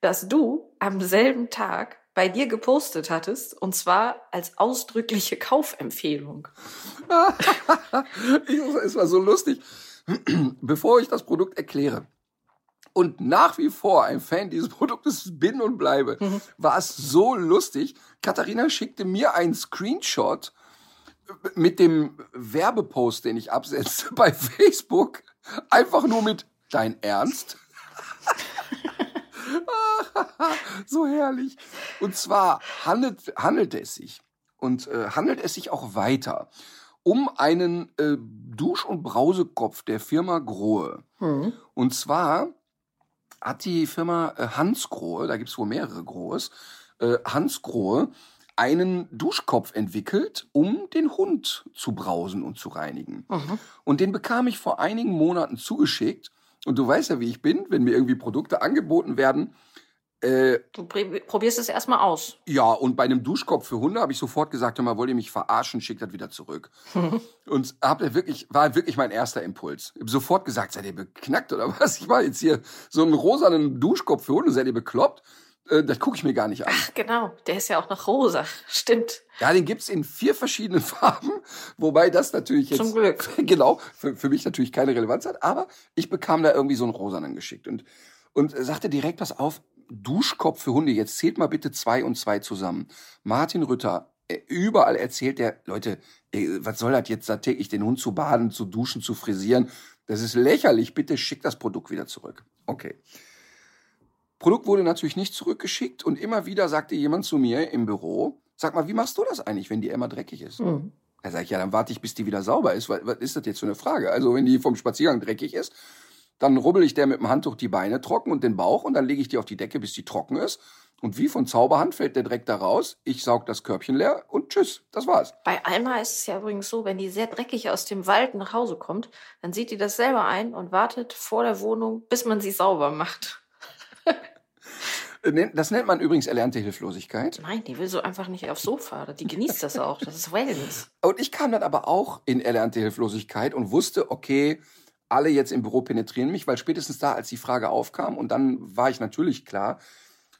das du am selben Tag bei dir gepostet hattest, und zwar als ausdrückliche Kaufempfehlung. [laughs] es war so lustig. Bevor ich das Produkt erkläre und nach wie vor ein Fan dieses Produktes bin und bleibe, mhm. war es so lustig. Katharina schickte mir einen Screenshot mit dem Werbepost, den ich absetzte [laughs] bei Facebook, einfach nur mit Dein Ernst? [laughs] [laughs] so herrlich. Und zwar handelt, handelt es sich und äh, handelt es sich auch weiter um einen äh, Dusch- und Brausekopf der Firma Grohe. Mhm. Und zwar hat die Firma äh, Hans Grohe, da gibt's wohl mehrere Grohes, äh, Hans Grohe einen Duschkopf entwickelt, um den Hund zu brausen und zu reinigen. Mhm. Und den bekam ich vor einigen Monaten zugeschickt. Und du weißt ja, wie ich bin, wenn mir irgendwie Produkte angeboten werden, äh, du probierst es erstmal aus. Ja, und bei einem Duschkopf für Hunde habe ich sofort gesagt, hör mal, wollt ihr mich verarschen, schickt das wieder zurück. [laughs] und hab wirklich, war wirklich mein erster Impuls. Ich habe sofort gesagt, seid ihr beknackt oder was? Ich war jetzt hier so einen rosanen Duschkopf für Hunde, seid ihr bekloppt? Äh, das gucke ich mir gar nicht an. Ach, genau. Der ist ja auch noch rosa. [laughs] Stimmt. Ja, den gibt's in vier verschiedenen [laughs] Farben, wobei das natürlich jetzt. Zum Glück. Genau, für, für mich natürlich keine Relevanz hat, aber ich bekam da irgendwie so einen rosanen geschickt und, und sagte direkt, pass auf, Duschkopf für Hunde. Jetzt zählt mal bitte zwei und zwei zusammen. Martin Rütter, äh, überall erzählt der, Leute, äh, was soll das jetzt da täglich den Hund zu baden, zu duschen, zu frisieren? Das ist lächerlich. Bitte schick das Produkt wieder zurück. Okay. Produkt wurde natürlich nicht zurückgeschickt und immer wieder sagte jemand zu mir im Büro, sag mal, wie machst du das eigentlich, wenn die immer dreckig ist? Mhm. Da sage ich, ja, dann warte ich, bis die wieder sauber ist. Was ist das jetzt für eine Frage? Also, wenn die vom Spaziergang dreckig ist, dann rubbel ich der mit dem Handtuch die Beine trocken und den Bauch und dann lege ich die auf die Decke, bis die trocken ist. Und wie von Zauberhand fällt der Dreck da raus. Ich saug das Körbchen leer und tschüss, das war's. Bei Alma ist es ja übrigens so, wenn die sehr dreckig aus dem Wald nach Hause kommt, dann sieht die das selber ein und wartet vor der Wohnung, bis man sie sauber macht. Das nennt man übrigens erlernte Hilflosigkeit. Nein, die will so einfach nicht aufs Sofa. Die genießt das auch. Das ist Wellness. Und ich kam dann aber auch in erlernte Hilflosigkeit und wusste, okay, alle jetzt im Büro penetrieren mich, weil spätestens da, als die Frage aufkam, und dann war ich natürlich klar,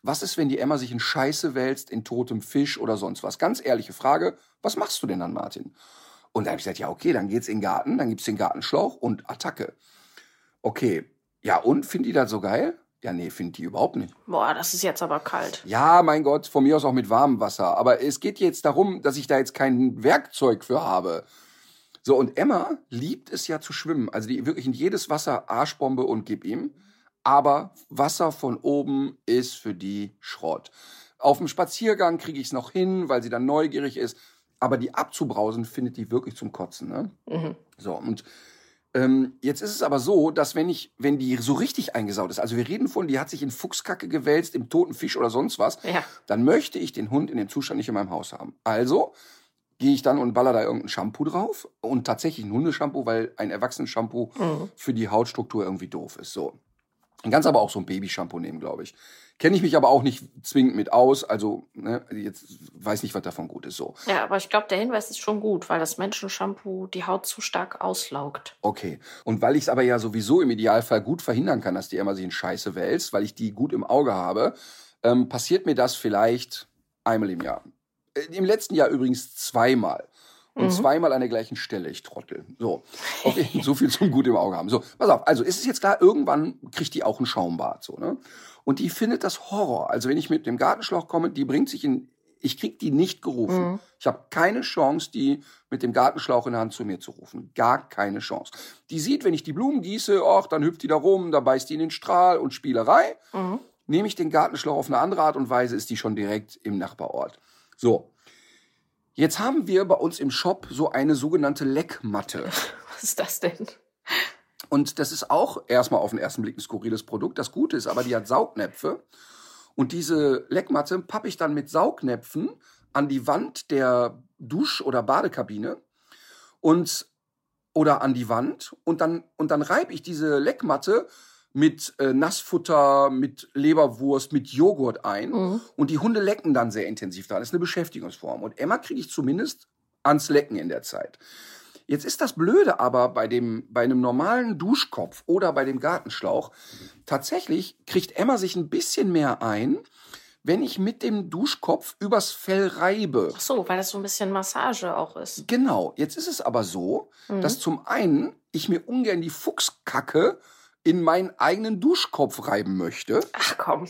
was ist, wenn die Emma sich in Scheiße wälzt, in totem Fisch oder sonst was? Ganz ehrliche Frage, was machst du denn dann, Martin? Und dann habe ich gesagt, ja, okay, dann geht's in den Garten, dann gibt's den Gartenschlauch und Attacke. Okay, ja, und, finden die das so geil? Ja, nee, finde die überhaupt nicht. Boah, das ist jetzt aber kalt. Ja, mein Gott, von mir aus auch mit warmem Wasser. Aber es geht jetzt darum, dass ich da jetzt kein Werkzeug für habe. So, und Emma liebt es ja zu schwimmen. Also die wirklich in jedes Wasser Arschbombe und gib ihm. Aber Wasser von oben ist für die Schrott. Auf dem Spaziergang kriege ich es noch hin, weil sie dann neugierig ist. Aber die abzubrausen findet die wirklich zum Kotzen. Ne? Mhm. So, und ähm, jetzt ist es aber so, dass wenn ich, wenn die so richtig eingesaut ist, also wir reden von, die hat sich in Fuchskacke gewälzt, im toten Fisch oder sonst was, ja. dann möchte ich den Hund in dem Zustand nicht in meinem Haus haben. Also gehe ich dann und baller da irgendein Shampoo drauf und tatsächlich ein Hundeshampoo, weil ein Erwachsenen-Shampoo mhm. für die Hautstruktur irgendwie doof ist. So. Man kann aber auch so ein Babyshampoo nehmen, glaube ich. Kenne ich mich aber auch nicht zwingend mit aus. Also, ne, jetzt weiß nicht, was davon gut ist. So. Ja, aber ich glaube, der Hinweis ist schon gut, weil das Menschenshampoo die Haut zu stark auslaugt. Okay. Und weil ich es aber ja sowieso im Idealfall gut verhindern kann, dass die immer sich in Scheiße wälzt, weil ich die gut im Auge habe, ähm, passiert mir das vielleicht einmal im Jahr. Äh, Im letzten Jahr übrigens zweimal. Und mhm. zweimal an der gleichen Stelle, ich trottel. So. [laughs] Okay, so viel zum gut im Auge haben. So, pass auf, also ist es jetzt klar, irgendwann kriegt die auch ein Schaumbad, so, ne? Und die findet das Horror. Also wenn ich mit dem Gartenschlauch komme, die bringt sich in, ich krieg die nicht gerufen. Mhm. Ich habe keine Chance, die mit dem Gartenschlauch in der Hand zu mir zu rufen. Gar keine Chance. Die sieht, wenn ich die Blumen gieße, ach, dann hüpft die da rum, da beißt die in den Strahl und Spielerei. Mhm. Nehme ich den Gartenschlauch auf eine andere Art und Weise, ist die schon direkt im Nachbarort. So. Jetzt haben wir bei uns im Shop so eine sogenannte Leckmatte. [laughs] Was ist das denn? Und das ist auch erstmal auf den ersten Blick ein skurriles Produkt. Das Gute ist aber, die hat Saugnäpfe. Und diese Leckmatte pappe ich dann mit Saugnäpfen an die Wand der Dusch- oder Badekabine und oder an die Wand und dann und dann reibe ich diese Leckmatte mit äh, Nassfutter, mit Leberwurst, mit Joghurt ein Mhm. und die Hunde lecken dann sehr intensiv da. Das ist eine Beschäftigungsform und Emma kriege ich zumindest ans Lecken in der Zeit. Jetzt ist das Blöde aber bei dem bei einem normalen Duschkopf oder bei dem Gartenschlauch tatsächlich kriegt Emma sich ein bisschen mehr ein, wenn ich mit dem Duschkopf übers Fell reibe. Ach so, weil das so ein bisschen Massage auch ist. Genau, jetzt ist es aber so, Mhm. dass zum einen ich mir ungern die Fuchskacke in meinen eigenen Duschkopf reiben möchte. Ach komm.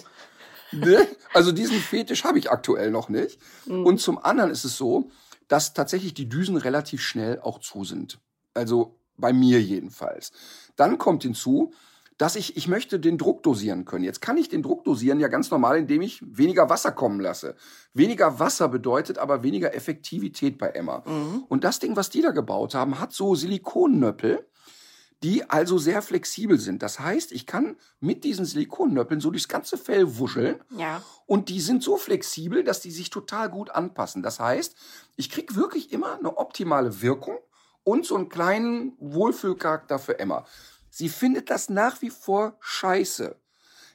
Ne? Also diesen Fetisch habe ich aktuell noch nicht. Mhm. Und zum anderen ist es so, dass tatsächlich die Düsen relativ schnell auch zu sind. Also bei mir jedenfalls. Dann kommt hinzu, dass ich, ich möchte den Druck dosieren können. Jetzt kann ich den Druck dosieren ja ganz normal, indem ich weniger Wasser kommen lasse. Weniger Wasser bedeutet aber weniger Effektivität bei Emma. Mhm. Und das Ding, was die da gebaut haben, hat so Silikonnöppel, die also sehr flexibel sind. Das heißt, ich kann mit diesen Silikonnöppeln so durchs ganze Fell wuscheln Ja. und die sind so flexibel, dass die sich total gut anpassen. Das heißt, ich krieg wirklich immer eine optimale Wirkung und so einen kleinen Wohlfühlcharakter für Emma. Sie findet das nach wie vor scheiße.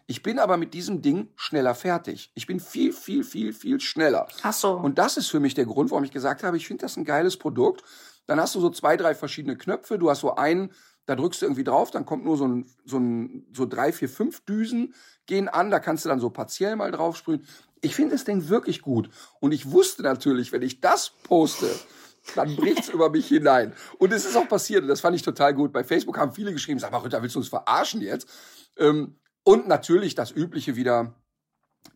Ich bin aber mit diesem Ding schneller fertig. Ich bin viel, viel, viel, viel schneller. Ach so. Und das ist für mich der Grund, warum ich gesagt habe, ich finde das ein geiles Produkt. Dann hast du so zwei, drei verschiedene Knöpfe. Du hast so einen, da drückst du irgendwie drauf, dann kommt nur so ein, so ein, so drei, vier, fünf Düsen gehen an. Da kannst du dann so partiell mal drauf sprühen. Ich finde das Ding wirklich gut. Und ich wusste natürlich, wenn ich das poste, dann bricht's über mich hinein. Und es ist auch passiert. Und das fand ich total gut. Bei Facebook haben viele geschrieben, sag mal, Ritter, willst du uns verarschen jetzt? Ähm, und natürlich das Übliche wieder,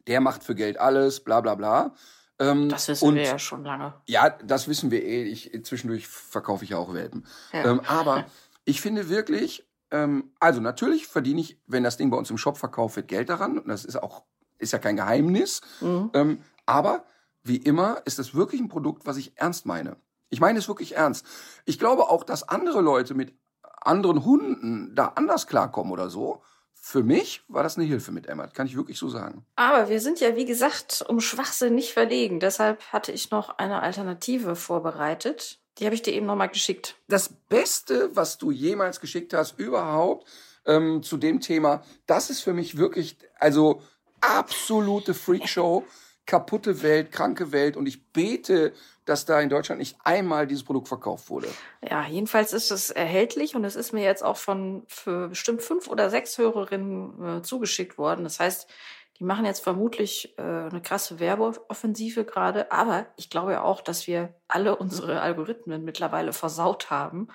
der macht für Geld alles, bla bla bla. Ähm, das wissen und wir ja schon lange. ja, das wissen wir eh. Ich, zwischendurch verkaufe ich ja auch Welpen. Ja. Ähm, aber ich finde wirklich, ähm, also natürlich verdiene ich, wenn das Ding bei uns im Shop verkauft wird, Geld daran. Und das ist auch, ist ja kein Geheimnis. Mhm. Ähm, aber wie immer ist es wirklich ein Produkt, was ich ernst meine. Ich meine es wirklich ernst. Ich glaube auch, dass andere Leute mit anderen Hunden da anders klarkommen oder so. Für mich war das eine Hilfe mit Emma, kann ich wirklich so sagen. Aber wir sind ja, wie gesagt, um Schwachsinn nicht verlegen. Deshalb hatte ich noch eine Alternative vorbereitet. Die habe ich dir eben nochmal geschickt. das Beste, was du jemals geschickt hast, überhaupt ähm, zu dem Thema, das ist für mich wirklich, also absolute Freakshow, kaputte Welt, kranke Welt und ich bete, dass da in Deutschland nicht einmal dieses Produkt verkauft wurde. Ja, jedenfalls ist es erhältlich und es ist mir jetzt auch von für bestimmt fünf oder sechs Hörerinnen äh, zugeschickt worden. Das heißt, die machen jetzt vermutlich äh, eine krasse Werbeoffensive gerade, aber ich glaube ja auch, dass wir alle unsere Algorithmen mittlerweile versaut haben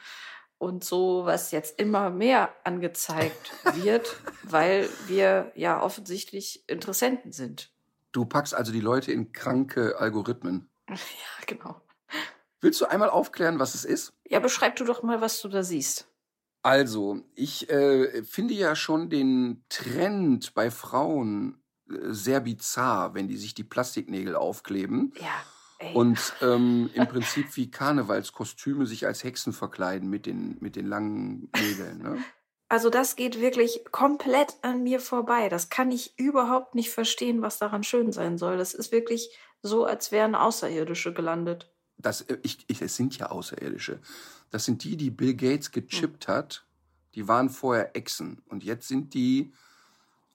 und so was jetzt immer mehr angezeigt [laughs] wird, weil wir ja offensichtlich Interessenten sind. Du packst also die Leute in kranke Algorithmen. [laughs] Ja, genau. Willst du einmal aufklären, was es ist? Ja, beschreib du doch mal, was du da siehst. Also, ich äh, finde ja schon den Trend bei Frauen sehr bizarr, wenn die sich die Plastiknägel aufkleben. Ja. Ey. Und ähm, im Prinzip wie Karnevalskostüme sich als Hexen verkleiden mit den, mit den langen Nägeln. Ne? Also das geht wirklich komplett an mir vorbei. Das kann ich überhaupt nicht verstehen, was daran schön sein soll. Das ist wirklich so, als wären Außerirdische gelandet. Das, äh, ich, ich, es sind ja Außerirdische. Das sind die, die Bill Gates gechippt hat. Die waren vorher Echsen. Und jetzt sind die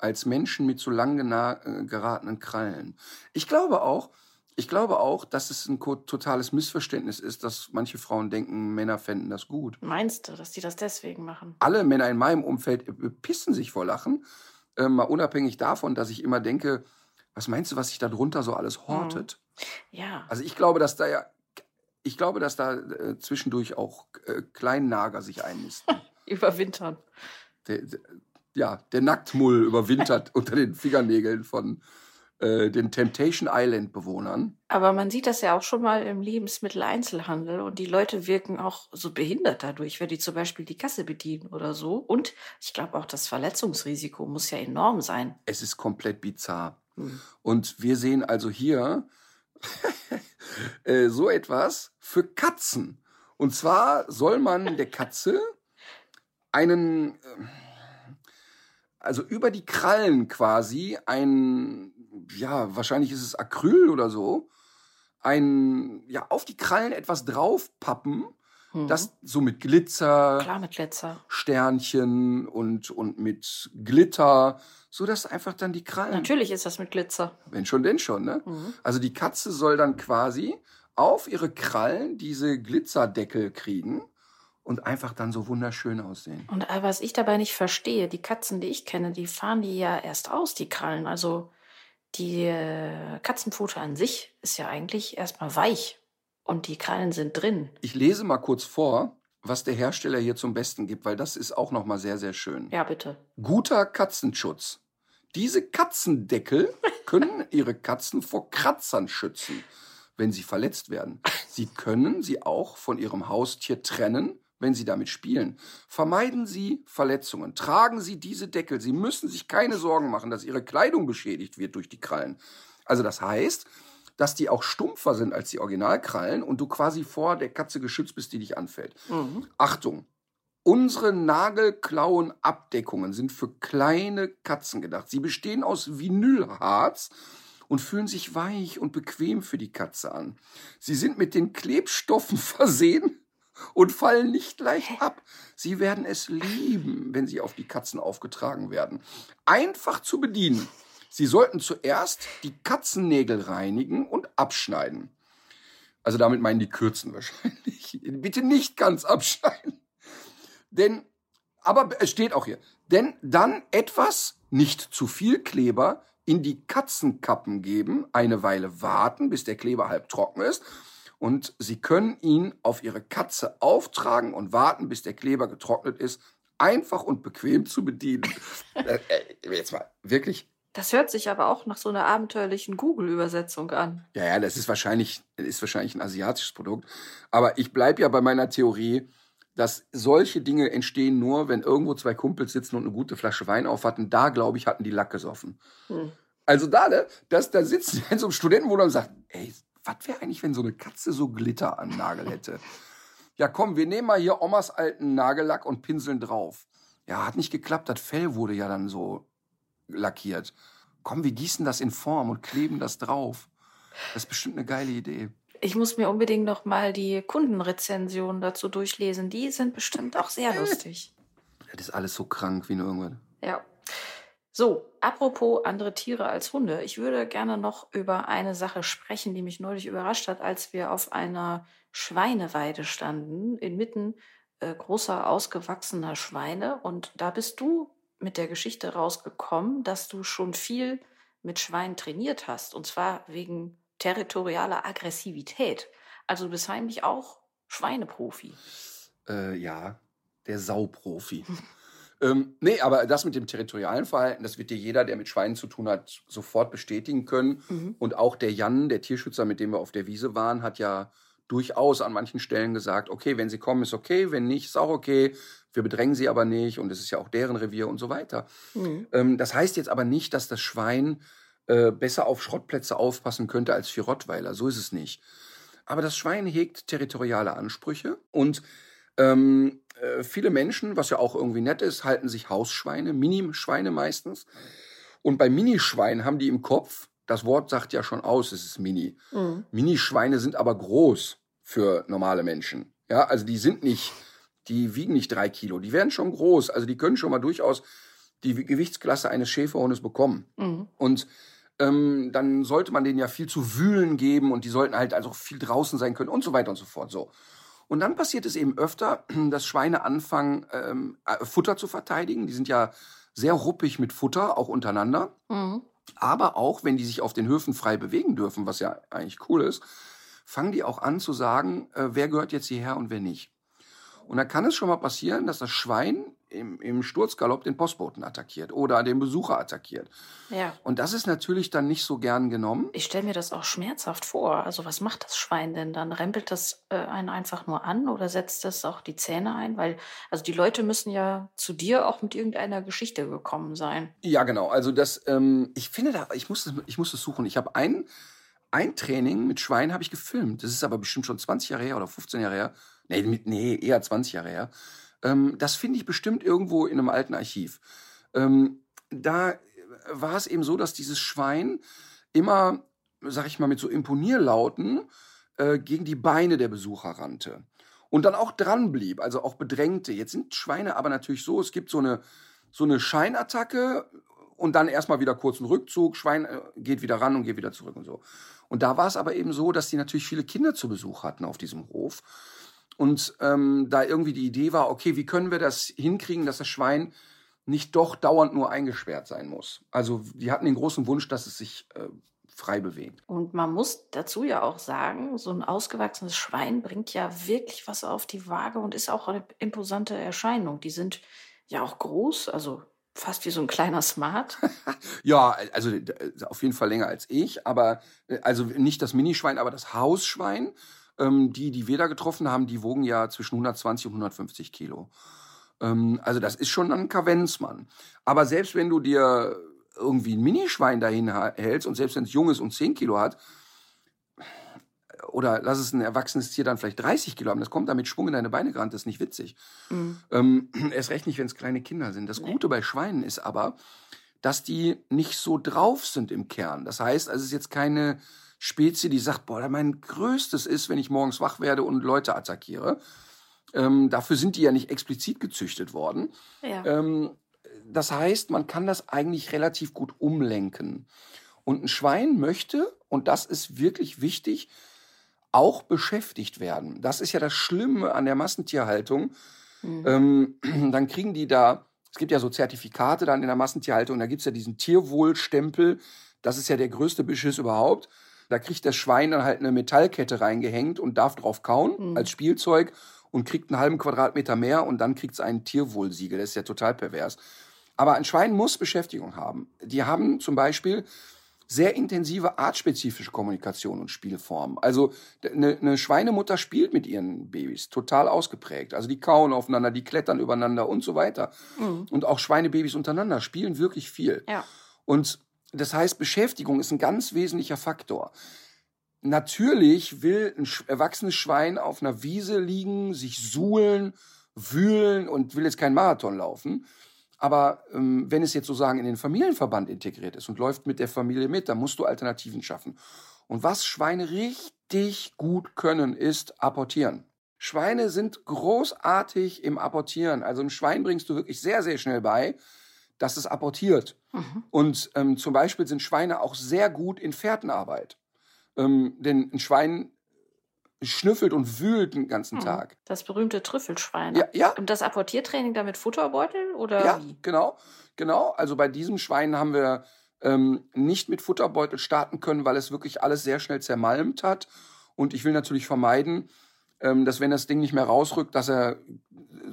als Menschen mit so lang äh, geratenen Krallen. Ich glaube auch, ich glaube auch, dass es ein totales Missverständnis ist, dass manche Frauen denken, Männer fänden das gut. Meinst du, dass die das deswegen machen? alle Männer in meinem Umfeld äh, pissen sich vor Lachen. Äh, mal unabhängig davon, dass ich immer denke, was meinst du, was sich da drunter so alles hortet? Ja. Also ich glaube, dass da ja, ich glaube, dass da äh, zwischendurch auch äh, Kleinnager sich einnisten. [laughs] Überwintern. der, der, ja, der Nacktmull überwintert [laughs] unter den Fingernägeln von äh, den Temptation Island Bewohnern. Aber man sieht das ja auch schon mal im Lebensmitteleinzelhandel und die Leute wirken auch so behindert dadurch, wenn die zum Beispiel die Kasse bedienen oder so. Und ich glaube auch das Verletzungsrisiko muss ja enorm sein. Es ist komplett bizarr. Hm. Und wir sehen also hier [laughs] äh, so etwas für Katzen. Und zwar soll man der Katze einen, äh, also über die Krallen quasi ein, ja, wahrscheinlich ist es Acryl oder so, ein, ja, auf die Krallen etwas draufpappen, Mhm. das so mit Glitzer, Klar mit Glitzer. Sternchen und, und mit Glitter, so dass einfach dann die Krallen, Natürlich ist das mit Glitzer. wenn schon, denn schon, ne? Mhm. Also die Katze soll dann quasi auf ihre Krallen diese Glitzerdeckel kriegen und einfach dann so wunderschön aussehen. Und was ich dabei nicht verstehe, die Katzen, die ich kenne, die fahren die ja erst aus, die Krallen. Also die äh, Katzenpfote an sich ist ja eigentlich erstmal weich und die Krallen sind drin. Ich lese mal kurz vor, was der Hersteller hier zum Besten gibt, weil das ist auch noch mal sehr sehr schön. Ja, bitte. Guter Katzenschutz. Diese Katzendeckel [laughs] können ihre Katzen vor Kratzern schützen, wenn sie verletzt werden. Sie können sie auch von ihrem Haustier trennen, wenn sie damit spielen. Vermeiden Sie Verletzungen. Tragen Sie diese Deckel. Sie müssen sich keine Sorgen machen, dass Ihre Kleidung beschädigt wird durch die Krallen. Also das heißt, dass die auch stumpfer sind als die Originalkrallen und du quasi vor der Katze geschützt bist, die dich anfällt. Mhm. Achtung! Unsere Nagelklauen-Abdeckungen sind für kleine Katzen gedacht. Sie bestehen aus Vinylharz und fühlen sich weich und bequem für die Katze an. Sie sind mit den Klebstoffen [laughs] versehen und fallen nicht leicht ab. Sie werden es lieben, wenn sie auf die Katzen aufgetragen werden. Einfach zu bedienen. Sie sollten zuerst die Katzennägel reinigen und abschneiden. Also damit meinen die Kürzen wahrscheinlich. [laughs] Bitte nicht ganz abschneiden. Denn, aber es steht auch hier, denn dann etwas, nicht zu viel Kleber, in die Katzenkappen geben, eine Weile warten, bis der Kleber halb trocken ist. Und Sie können ihn auf Ihre Katze auftragen und warten, bis der Kleber getrocknet ist. Einfach und bequem zu bedienen. [laughs] äh, äh, jetzt mal, wirklich, Das hört sich aber auch nach so einer abenteuerlichen Google-Übersetzung an. Ja, ja, das ist wahrscheinlich, ist wahrscheinlich ein asiatisches Produkt. Aber ich bleibe ja bei meiner Theorie, dass solche Dinge entstehen nur, wenn irgendwo zwei Kumpels sitzen und eine gute Flasche Wein auf hatten. Da, glaube ich, hatten die Lack gesoffen. Hm. Also da, ne, dass da sitzt in so [laughs] einem Studentenwohnheim und sagt, ey, was wäre eigentlich, wenn so eine Katze so Glitter am Nagel hätte? Ja, komm, wir nehmen mal hier Omas alten Nagellack und pinseln drauf. Ja, hat nicht geklappt, das Fell wurde ja dann so lackiert. Komm, wir gießen das in Form und kleben das drauf. Das ist bestimmt eine geile Idee. Ich muss mir unbedingt noch mal die Kundenrezensionen dazu durchlesen. Die sind bestimmt auch sehr lustig. Das ist alles so krank wie nur irgendwas. Ja. So, apropos andere Tiere als Hunde. Ich würde gerne noch über eine Sache sprechen, die mich neulich überrascht hat, als wir auf einer Schweineweide standen, inmitten äh, großer, ausgewachsener Schweine. Und da bist du mit der Geschichte rausgekommen, dass du schon viel mit Schweinen trainiert hast. Und zwar wegen territorialer Aggressivität. Also du bist heimlich auch Schweineprofi. Äh, ja, der Sauprofi. [laughs] ähm, nee, aber das mit dem territorialen Verhalten, das wird dir jeder, der mit Schweinen zu tun hat, sofort bestätigen können. Mhm. Und auch der Jan, der Tierschützer, mit dem wir auf der Wiese waren, hat ja durchaus an manchen Stellen gesagt, okay, wenn sie kommen, ist okay, wenn nicht, ist auch okay. Wir bedrängen sie aber nicht und es ist ja auch deren Revier und so weiter. Mhm. Ähm, das heißt jetzt aber nicht, dass das Schwein äh, besser auf Schrottplätze aufpassen könnte als für Rottweiler. So ist es nicht. Aber das Schwein hegt territoriale Ansprüche und ähm, äh, viele Menschen, was ja auch irgendwie nett ist, halten sich Hausschweine, Mini-Schweine meistens. Und bei Minischweinen haben die im Kopf, das Wort sagt ja schon aus, es ist Mini. Mhm. Minischweine sind aber groß für normale Menschen. Ja, also die sind nicht, die wiegen nicht drei Kilo, die werden schon groß. Also die können schon mal durchaus die Gewichtsklasse eines Schäferhundes bekommen. Mhm. Und ähm, dann sollte man denen ja viel zu wühlen geben und die sollten halt also viel draußen sein können und so weiter und so fort. So. Und dann passiert es eben öfter, [clears throat] dass Schweine anfangen, ähm, äh, Futter zu verteidigen. Die sind ja sehr ruppig mit Futter, auch untereinander. Mhm. Aber auch, wenn die sich auf den Höfen frei bewegen dürfen, was ja eigentlich cool ist, fangen die auch an zu sagen, äh, wer gehört jetzt hierher und wer nicht. Und dann kann es schon mal passieren, dass das Schwein im, im Sturzgalopp den Postboten attackiert oder den Besucher attackiert. Ja. Und das ist natürlich dann nicht so gern genommen. Ich stelle mir das auch schmerzhaft vor. Also was macht das Schwein denn dann? Rempelt das äh, einen einfach nur an oder setzt das auch die Zähne ein? Weil, also die Leute müssen ja zu dir auch mit irgendeiner Geschichte gekommen sein. Ja, genau. Also das, ähm, ich finde da, ich muss, ich muss es suchen. Ich habe ein, ein Training mit Schweinen habe ich gefilmt. Das ist aber bestimmt schon 20 Jahre her oder 15 Jahre her. Nee, nee eher 20 Jahre her. Ähm, das finde ich bestimmt irgendwo in einem alten Archiv. Ähm, da war es eben so, dass dieses Schwein immer, sag ich mal, mit so Imponierlauten äh, gegen die Beine der Besucher rannte. Und dann auch dran blieb, also auch bedrängte. Jetzt sind Schweine aber natürlich so, es gibt so eine, so eine Scheinattacke und dann erstmal wieder kurzen Rückzug, Schwein äh, geht wieder ran und geht wieder zurück und so. Und da war es aber eben so, dass die natürlich viele Kinder zu Besuch hatten auf diesem Hof. Und ähm, da irgendwie die Idee war, okay, wie können wir das hinkriegen, dass das Schwein nicht doch dauernd nur eingesperrt sein muss. Also die hatten den großen Wunsch, dass es sich äh, frei bewegt. Und man muss dazu ja auch sagen, so ein ausgewachsenes Schwein bringt ja wirklich was auf die Waage und ist auch eine imposante Erscheinung. Die sind ja auch groß, also fast wie so ein kleiner Smart. [laughs] ja, also auf jeden Fall länger als ich, aber äh, also nicht das Minischwein, aber das Hausschwein. Ähm, die, die wir da getroffen haben, die wogen ja zwischen 120 und 150 Kilo. Ähm, also das ist schon ein Kavenzmann. Aber selbst wenn du dir irgendwie ein Minischwein dahin hältst und selbst wenn es jung ist und 10 Kilo hat, oder lass es ein erwachsenes Tier dann vielleicht 30 Kilo haben, das kommt damit Schwung in deine Beine gerannt, das ist nicht witzig. Mhm. Ähm, [clears throat] erst recht nicht, wenn es kleine Kinder sind. Das Gute bei Schweinen ist aber, dass die nicht so drauf sind im Kern. Das heißt, also es ist jetzt keine Spezie, die sagt, boah, mein größtes ist, wenn ich morgens wach werde und Leute attackiere. Ähm, dafür sind die ja nicht explizit gezüchtet worden. Ja. Ähm, das heißt, man kann das eigentlich relativ gut umlenken. Und ein Schwein möchte, und das ist wirklich wichtig, auch beschäftigt werden. Das ist ja das Schlimme an der Massentierhaltung. Mhm. Ähm, [clears throat] dann kriegen die da, es gibt ja so Zertifikate dann in der Massentierhaltung, da gibt's ja diesen Tierwohlstempel. Das ist ja der größte Beschiss überhaupt. Da kriegt das Schwein dann halt eine Metallkette reingehängt und darf drauf kauen mhm. als Spielzeug und kriegt einen halben Quadratmeter mehr und dann kriegt es ein Tierwohlsiegel. Das ist ja total pervers. Aber ein Schwein muss Beschäftigung haben. Die haben zum Beispiel sehr intensive artspezifische Kommunikation und Spielformen. Also eine, eine Schweinemutter spielt mit ihren Babys, total ausgeprägt. Also die kauen aufeinander, die klettern übereinander und so weiter. Mhm. Und auch Schweinebabys untereinander spielen wirklich viel. Ja. Und das heißt, Beschäftigung ist ein ganz wesentlicher Faktor. Natürlich will ein erwachsenes Schwein auf einer Wiese liegen, sich suhlen, wühlen und will jetzt keinen Marathon laufen. Aber ähm, wenn es jetzt sozusagen in den Familienverband integriert ist und läuft mit der Familie mit, dann musst du Alternativen schaffen. Und was Schweine richtig gut können, ist apportieren. Schweine sind großartig im Apportieren. Also ein Schwein bringst du wirklich sehr, sehr schnell bei, dass es apportiert. Mhm. Und ähm, zum Beispiel sind Schweine auch sehr gut in Fährtenarbeit. Ähm, denn ein Schwein schnüffelt und wühlt den ganzen hm. Tag. Das berühmte Trüffelschwein. Ja, ja. Und das Apportiertraining da mit Futterbeutel oder ja, wie? genau, genau. Also bei diesem Schwein haben wir ähm, nicht mit Futterbeutel starten können, weil es wirklich alles sehr schnell zermalmt hat. Und ich will natürlich vermeiden, ähm, dass wenn das Ding nicht mehr rausrückt, dass er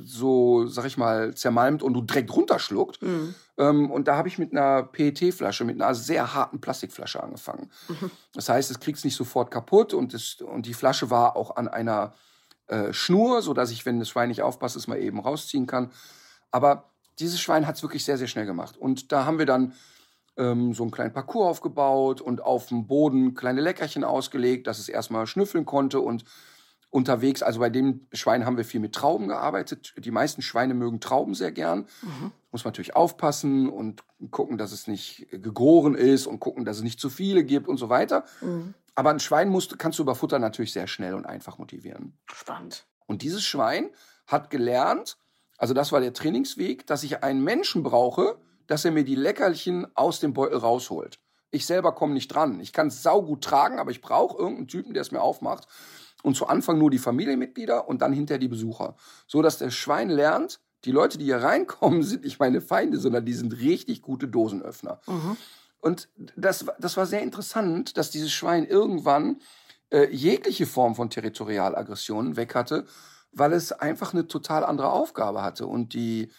so, sag ich mal, zermalmt und du direkt runterschluckt. Mhm. Ähm, und da habe ich mit einer PET-Flasche, mit einer sehr harten Plastikflasche angefangen. Mhm. Das heißt, es kriegt es nicht sofort kaputt und, das, und die Flasche war auch an einer äh, Schnur, so dass ich, wenn das Schwein nicht aufpasst, es mal eben rausziehen kann. Aber dieses Schwein hat es wirklich sehr, sehr schnell gemacht. Und da haben wir dann ähm, so einen kleinen Parcours aufgebaut und auf dem Boden kleine Leckerchen ausgelegt, dass es erstmal schnüffeln konnte und unterwegs. Also bei dem Schwein haben wir viel mit Trauben gearbeitet. Die meisten Schweine mögen Trauben sehr gern. Mhm. Muss man natürlich aufpassen und gucken, dass es nicht gegoren ist und gucken, dass es nicht zu viele gibt und so weiter. Mhm. Aber ein Schwein musst, kannst du über Futter natürlich sehr schnell und einfach motivieren. Spannend. Und dieses Schwein hat gelernt, also das war der Trainingsweg, dass ich einen Menschen brauche, dass er mir die Leckerchen aus dem Beutel rausholt. Ich selber komme nicht dran. Ich kann es saugut tragen, aber ich brauche irgendeinen Typen, der es mir aufmacht und zu Anfang nur die Familienmitglieder und dann hinterher die Besucher. So dass der Schwein lernt, die Leute, die hier reinkommen, [laughs] sind nicht meine Feinde, sondern die sind richtig gute Dosenöffner. Mhm. Und das, das war sehr interessant, dass dieses Schwein irgendwann äh, jegliche Form von Territorialaggressionen weg hatte, weil es einfach eine total andere Aufgabe hatte. Und die,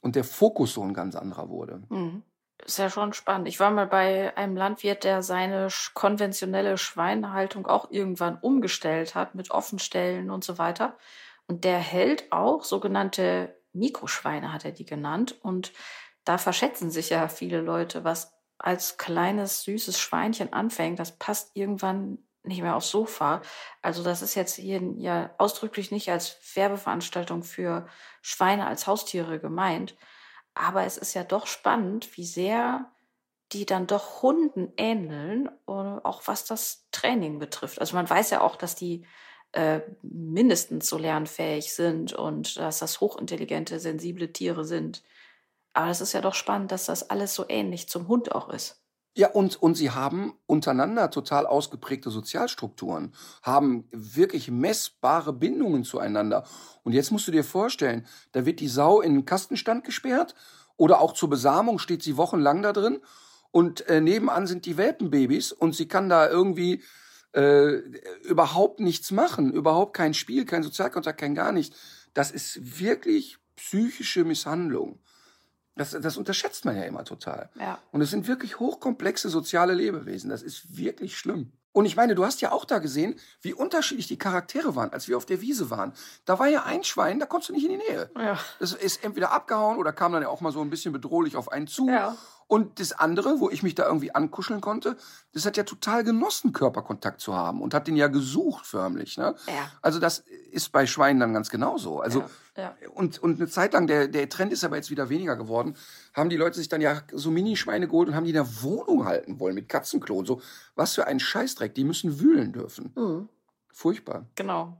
und der Fokus so ein ganz anderer wurde. Mhm. Ist ja schon spannend. Ich war mal bei einem Landwirt, der seine konventionelle Schweinehaltung auch irgendwann umgestellt hat mit Offenstellen und so weiter. Und der hält auch sogenannte Mikroschweine, hat er die genannt. Und da verschätzen sich ja viele Leute, was als kleines, süßes Schweinchen anfängt. Das passt irgendwann nicht mehr aufs Sofa. Also das ist jetzt hier ja ausdrücklich nicht als Werbeveranstaltung für Schweine als Haustiere gemeint. Aber es ist ja doch spannend, wie sehr die dann doch Hunden ähneln, auch was das Training betrifft. Also man weiß ja auch, dass die äh, mindestens so lernfähig sind und dass das hochintelligente, sensible Tiere sind. Aber es ist ja doch spannend, dass das alles so ähnlich zum Hund auch ist. Ja, und, und sie haben untereinander total ausgeprägte Sozialstrukturen, haben wirklich messbare Bindungen zueinander. Und jetzt musst du dir vorstellen, da wird die Sau in den Kastenstand gesperrt oder auch zur Besamung steht sie wochenlang da drin und äh, nebenan sind die Welpenbabys und sie kann da irgendwie äh, überhaupt nichts machen, überhaupt kein Spiel, kein Sozialkontakt, kein gar nichts. Das ist wirklich psychische Misshandlung. Das, das unterschätzt man ja immer total. Ja. Und es sind wirklich hochkomplexe soziale Lebewesen. Das ist wirklich schlimm. Und ich meine, du hast ja auch da gesehen, wie unterschiedlich die Charaktere waren, als wir auf der Wiese waren. Da war ja ein Schwein, da konntest du nicht in die Nähe. Ja. Das ist entweder abgehauen oder kam dann ja auch mal so ein bisschen bedrohlich auf einen zu. Ja. Und das andere, wo ich mich da irgendwie ankuscheln konnte, das hat ja total genossen, Körperkontakt zu haben und hat den ja gesucht förmlich. Ne? Ja. Also das ist bei Schweinen dann ganz genauso. Also Ja. und, und eine Zeit lang, der, der Trend ist aber jetzt wieder weniger geworden, haben die Leute sich dann ja so Minischweine geholt und haben die in der Wohnung halten wollen mit Katzenklo und so. Was für ein Scheißdreck, die müssen wühlen dürfen. Mhm. Furchtbar. Genau.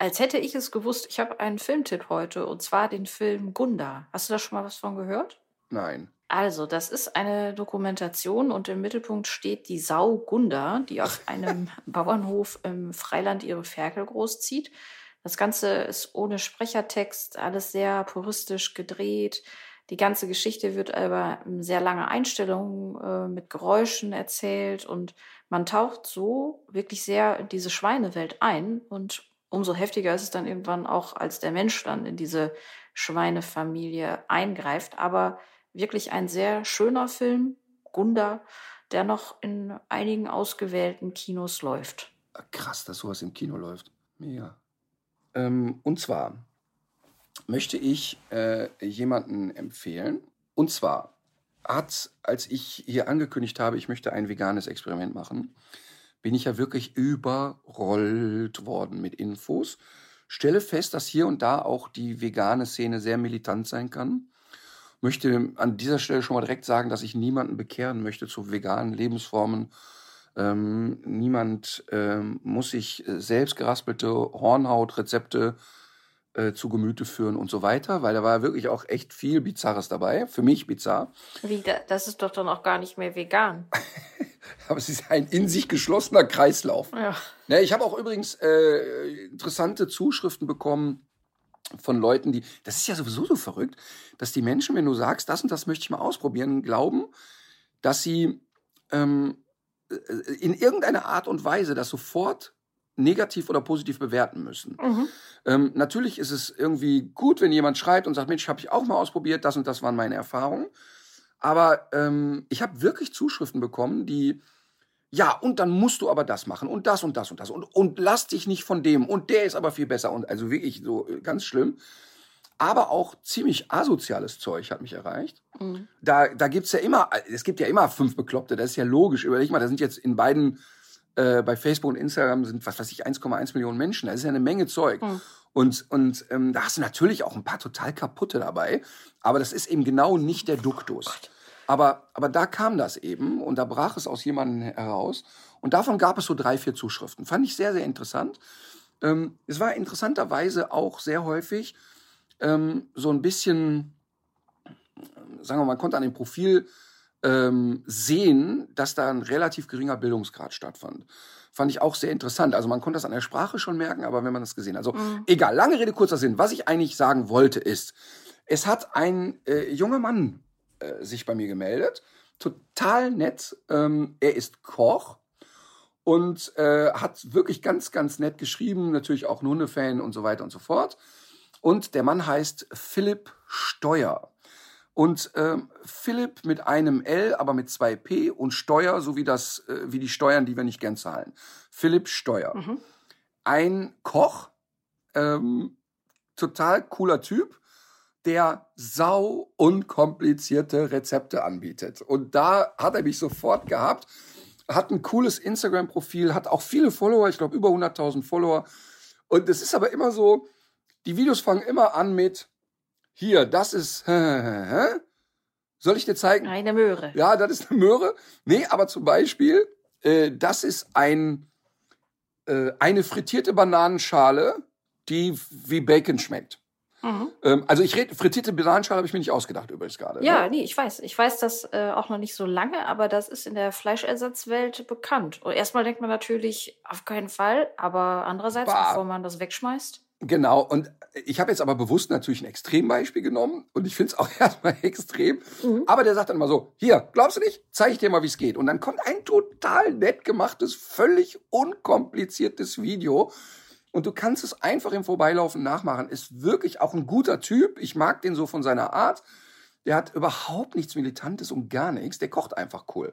Als hätte ich es gewusst, ich habe einen Filmtipp heute und zwar den Film Gunda. Hast du da schon mal was von gehört? Nein. Also, das ist eine Dokumentation und im Mittelpunkt steht die Sau Gunda, die auf [laughs] einem Bauernhof im Freiland ihre Ferkel großzieht. Das Ganze ist ohne Sprechertext, alles sehr puristisch gedreht. Die ganze Geschichte wird aber in sehr lange Einstellungen äh, mit Geräuschen erzählt und man taucht so wirklich sehr in diese Schweinewelt ein und umso heftiger ist es dann irgendwann auch, als der Mensch dann in diese Schweinefamilie eingreift. Aber wirklich ein sehr schöner Film, Gunda, der noch in einigen ausgewählten Kinos läuft. Krass, dass sowas im Kino läuft. Mega. Ähm, und zwar möchte ich äh, jemanden empfehlen. Und zwar hat, als ich hier angekündigt habe, ich möchte ein veganes Experiment machen, bin ich ja wirklich überrollt worden mit Infos. Stelle fest, dass hier und da auch die vegane Szene sehr militant sein kann. Möchte an dieser Stelle schon mal direkt sagen, dass ich niemanden bekehren möchte zu veganen Lebensformen. Ähm, niemand ähm, muss sich äh, selbst geraspelte Hornhautrezepte äh, zu Gemüte führen und so weiter, weil da war wirklich auch echt viel Bizarres dabei. Für mich bizarr. Wie, da- das ist doch dann auch gar nicht mehr vegan. [laughs] Aber es ist ein in sich geschlossener Kreislauf. Ja. Ne, ich habe auch übrigens äh, interessante Zuschriften bekommen von Leuten, die. Das ist ja sowieso so verrückt, dass die Menschen, wenn du sagst, das und das möchte ich mal ausprobieren, glauben, dass sie ähm, äh, in irgendeiner Art und Weise das sofort negativ oder positiv bewerten müssen. Mhm. Ähm, natürlich ist es irgendwie gut, wenn jemand schreibt und sagt, Mensch, habe ich auch mal ausprobiert, das und das waren meine Erfahrungen. Aber ähm, ich habe wirklich Zuschriften bekommen, die, ja, und dann musst du aber das machen und das und das und das und, und lass dich nicht von dem und der ist aber viel besser und also wirklich so äh, ganz schlimm. Aber auch ziemlich asoziales Zeug hat mich erreicht. Mhm. Da, da gibt's ja immer, es gibt ja immer fünf Bekloppte, das ist ja logisch. Überleg mal, da sind jetzt in beiden, äh, bei Facebook und Instagram sind, was weiß ich, 1,1 Millionen Menschen. Das ist ja eine Menge Zeug. Mhm. Und, und ähm, da hast du natürlich auch ein paar total kaputte dabei. Aber das ist eben genau nicht der Duktus. Aber, aber da kam das eben und da brach es aus jemandem heraus. Und davon gab es so drei, vier Zuschriften. Fand ich sehr, sehr interessant. Ähm, es war interessanterweise auch sehr häufig ähm, so ein bisschen, sagen wir mal, man konnte an dem Profil ähm, sehen, dass da ein relativ geringer Bildungsgrad stattfand. Fand ich auch sehr interessant. Also man konnte das an der Sprache schon merken, aber wenn man das gesehen hat. Also Mhm. egal, lange Rede, kurzer Sinn. Was ich eigentlich sagen wollte ist, es hat ein äh, junger Mann äh, sich bei mir gemeldet. Total nett. Ähm, er ist Koch und äh, hat wirklich ganz, ganz nett geschrieben. Natürlich auch ein Hundefan und so weiter und so fort. Und der Mann heißt Philipp Steuer. Und ähm, Philipp mit einem L, aber mit zwei P und Steuer, so wie, das, äh, wie die Steuern, die wir nicht gern zahlen. Philipp Steuer. Mhm. Ein Koch, ähm, total cooler Typ, der sau unkomplizierte Rezepte anbietet. Und da hat er mich sofort gehabt, hat ein cooles Instagram-Profil, hat auch viele Follower, ich glaube über 100.000 Follower. Und es ist aber immer so, die Videos fangen immer an mit, hier, das ist, [laughs] soll ich dir zeigen? Eine Möhre. Ja, das ist eine Möhre. Nee, aber zum Beispiel, äh, das ist ein, äh, eine frittierte Bananenschale, die wie Bacon schmeckt. Mhm. Ähm, also ich rede, frittierte Bananenschale habe ich mir nicht ausgedacht übrigens gerade. Ja, Ne? nee, ich weiß. Ich weiß das äh, auch noch nicht so lange, aber das ist in der Fleischersatzwelt bekannt. Und erstmal denkt man natürlich, auf keinen Fall, aber andererseits, Bah. bevor man das wegschmeißt. Genau, und ich habe jetzt aber bewusst natürlich ein Extrembeispiel genommen und ich finde es [laughs] auch erstmal extrem. Mhm. Aber der sagt dann mal so, hier, glaubst du nicht? Zeige ich dir mal, wie es geht. Und dann kommt ein total nett gemachtes, völlig unkompliziertes Video. Und du kannst es einfach im Vorbeilaufen nachmachen. Ist wirklich auch ein guter Typ. Ich mag den so von seiner Art. Der hat überhaupt nichts Militantes und gar nichts. Der kocht einfach cool.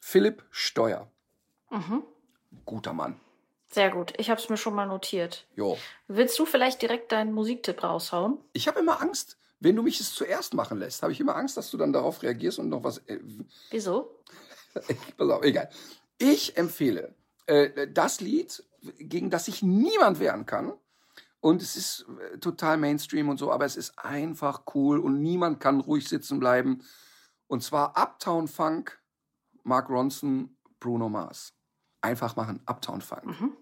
Philipp Steuer. Mhm. Guter Mann. Sehr gut. Ich habe es mir schon mal notiert. Jo. Willst du vielleicht direkt deinen Musiktipp raushauen? Ich habe immer Angst, wenn du mich es zuerst machen lässt, habe ich immer Angst, dass du dann darauf reagierst und noch was. Äh, Wieso? [laughs] pass auf, egal. Ich empfehle äh, das Lied, gegen das sich niemand wehren kann. Und es ist äh, total Mainstream und so, aber es ist einfach cool und niemand kann ruhig sitzen bleiben. Und zwar Uptown Funk, Mark Ronson, Bruno Mars. Einfach machen, Uptown Funk. Mhm.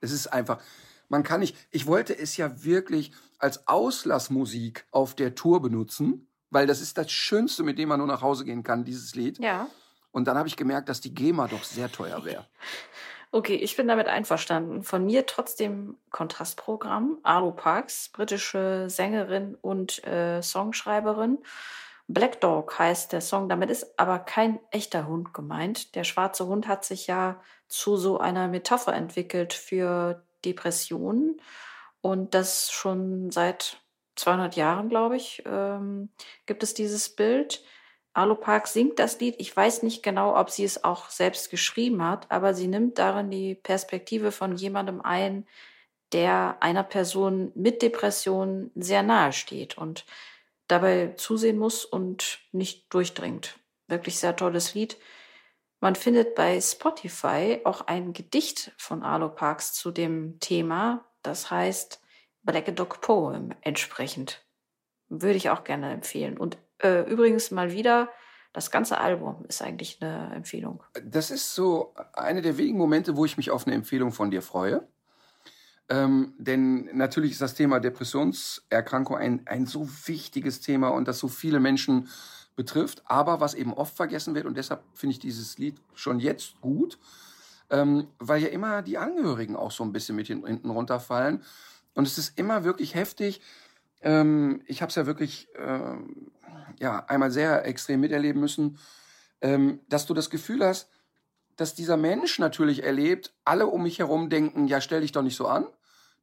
Es ist einfach, man kann nicht, ich wollte es ja wirklich als Auslassmusik auf der Tour benutzen, weil das ist das Schönste, mit dem man nur nach Hause gehen kann, dieses Lied. Ja. Und dann habe ich gemerkt, dass die GEMA doch sehr teuer wäre. [laughs] Okay, ich bin damit einverstanden. Von mir trotzdem Kontrastprogramm. Alu Parks, britische Sängerin und äh, Songschreiberin. Black Dog heißt der Song. Damit ist aber kein echter Hund gemeint. Der schwarze Hund hat sich ja zu so einer Metapher entwickelt für Depressionen. Und das schon seit 200 Jahren, glaube ich, ähm, gibt es dieses Bild. Arlo Park singt das Lied. Ich weiß nicht genau, ob sie es auch selbst geschrieben hat, aber sie nimmt darin die Perspektive von jemandem ein, der einer Person mit Depression sehr nahe steht und dabei zusehen muss und nicht durchdringt. Wirklich sehr tolles Lied. Man findet bei Spotify auch ein Gedicht von Arlo Parks zu dem Thema. Das heißt Black Dog Poem entsprechend. Würde ich auch gerne empfehlen. Und äh, übrigens mal wieder, das ganze Album ist eigentlich eine Empfehlung. Das ist so eine der wenigen Momente, wo ich mich auf eine Empfehlung von dir freue. Ähm, denn natürlich ist das Thema Depressionserkrankung ein, ein so wichtiges Thema und das so viele Menschen betrifft. Aber was eben oft vergessen wird, und deshalb finde ich dieses Lied schon jetzt gut, ähm, weil ja immer die Angehörigen auch so ein bisschen mit hin- hinten runterfallen. Und es ist immer wirklich heftig. Ähm, ich habe es ja wirklich ähm, ja, einmal sehr extrem miterleben müssen, ähm, dass du das Gefühl hast, dass dieser Mensch natürlich erlebt, alle um mich herum denken, ja, stell dich doch nicht so an.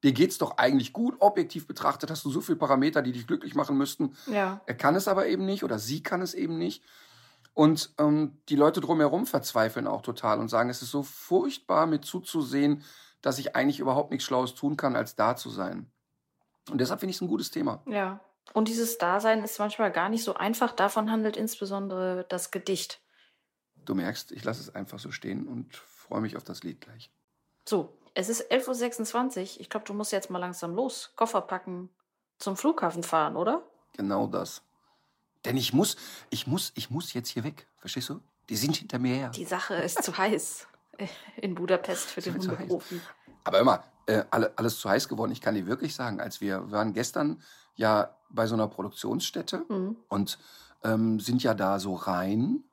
Dir geht's doch eigentlich gut. Objektiv betrachtet hast du so viele Parameter, die dich glücklich machen müssten. Ja. Er kann es aber eben nicht oder sie kann es eben nicht. Und ähm, die Leute drumherum verzweifeln auch total und sagen, es ist so furchtbar mit zuzusehen, dass ich eigentlich überhaupt nichts Schlaues tun kann, als da zu sein. Und deshalb finde ich es ein gutes Thema. Ja. Und dieses Dasein ist manchmal gar nicht so einfach. Davon handelt insbesondere das Gedicht. Du merkst, ich lasse es einfach so stehen und freue mich auf das Lied gleich. So, es ist 11.26 Uhr. Ich glaube, du musst jetzt mal langsam los. Koffer packen, zum Flughafen fahren, oder? Genau das. Denn ich muss, ich muss, ich muss jetzt hier weg. Verstehst du? Die sind hinter mir her. Die Sache ist zu heiß [laughs] in Budapest für den. Hundeprofi. Aber immer, äh, alle, alles zu heiß geworden. Ich kann dir wirklich sagen, als wir waren gestern ja bei so einer Produktionsstätte Mhm. und ähm, sind ja da so rein,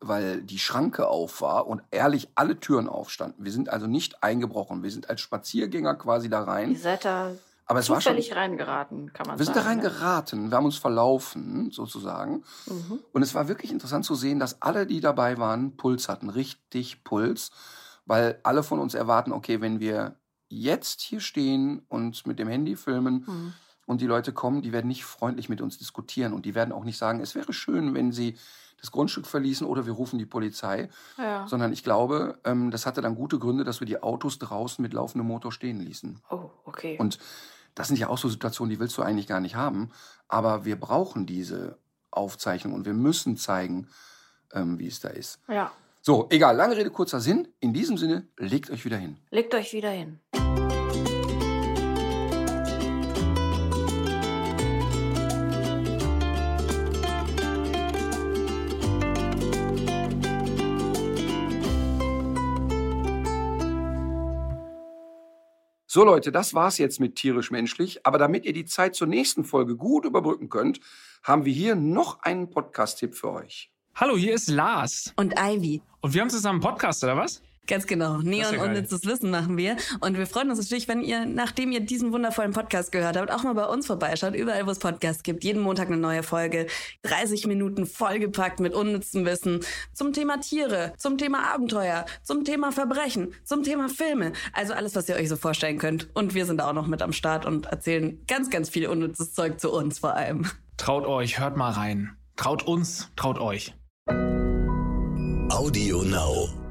weil die Schranke auf war und ehrlich alle Türen aufstanden. Wir sind also nicht eingebrochen. Wir sind als Spaziergänger quasi da Ihr rein. seid da Aber es war schon. zufällig reingeraten, kann man Wir sind da sagen. ne? reingeraten, wir haben uns verlaufen, sozusagen. Mhm. Und es war wirklich interessant zu sehen, dass alle, die dabei waren, Puls hatten, richtig Puls, weil alle von uns erwarten, okay, wenn wir jetzt hier stehen und mit dem Handy filmen, Mhm. und die Leute kommen, die werden nicht freundlich mit uns diskutieren und die werden auch nicht sagen, es wäre schön, wenn sie das Grundstück verließen oder wir rufen die Polizei, Ja. sondern ich glaube, ähm, das hatte dann gute Gründe, dass wir die Autos draußen mit laufendem Motor stehen ließen. Oh, okay. Und das sind ja auch so Situationen, die willst du eigentlich gar nicht haben, aber wir brauchen diese Aufzeichnung und wir müssen zeigen, ähm, wie es da ist. ja. So, egal, lange Rede, kurzer Sinn. In diesem Sinne, legt euch wieder hin. Legt euch wieder hin. So Leute, das war's jetzt mit tierisch menschlich. Aber damit ihr die Zeit zur nächsten Folge gut überbrücken könnt, haben wir hier noch einen Podcast-Tipp für euch. Hallo, hier ist Lars. Und Ivy. Und wir haben zusammen einen Podcast, oder was? Ganz genau. Neon. Unnützes Wissen machen wir. Und wir freuen uns natürlich, wenn ihr, nachdem ihr diesen wundervollen Podcast gehört habt, auch mal bei uns vorbeischaut. Überall, wo es Podcasts gibt. Jeden Montag eine neue Folge. 30 Minuten vollgepackt mit unnützem Wissen. Zum Thema Tiere, zum Thema Abenteuer, zum Thema Verbrechen, zum Thema Filme. Also alles, was ihr euch so vorstellen könnt. Und wir sind auch noch mit am Start und erzählen ganz, ganz viel unnützes Zeug zu uns vor allem. Traut euch, hört mal rein. Traut uns, traut euch. Audio Now.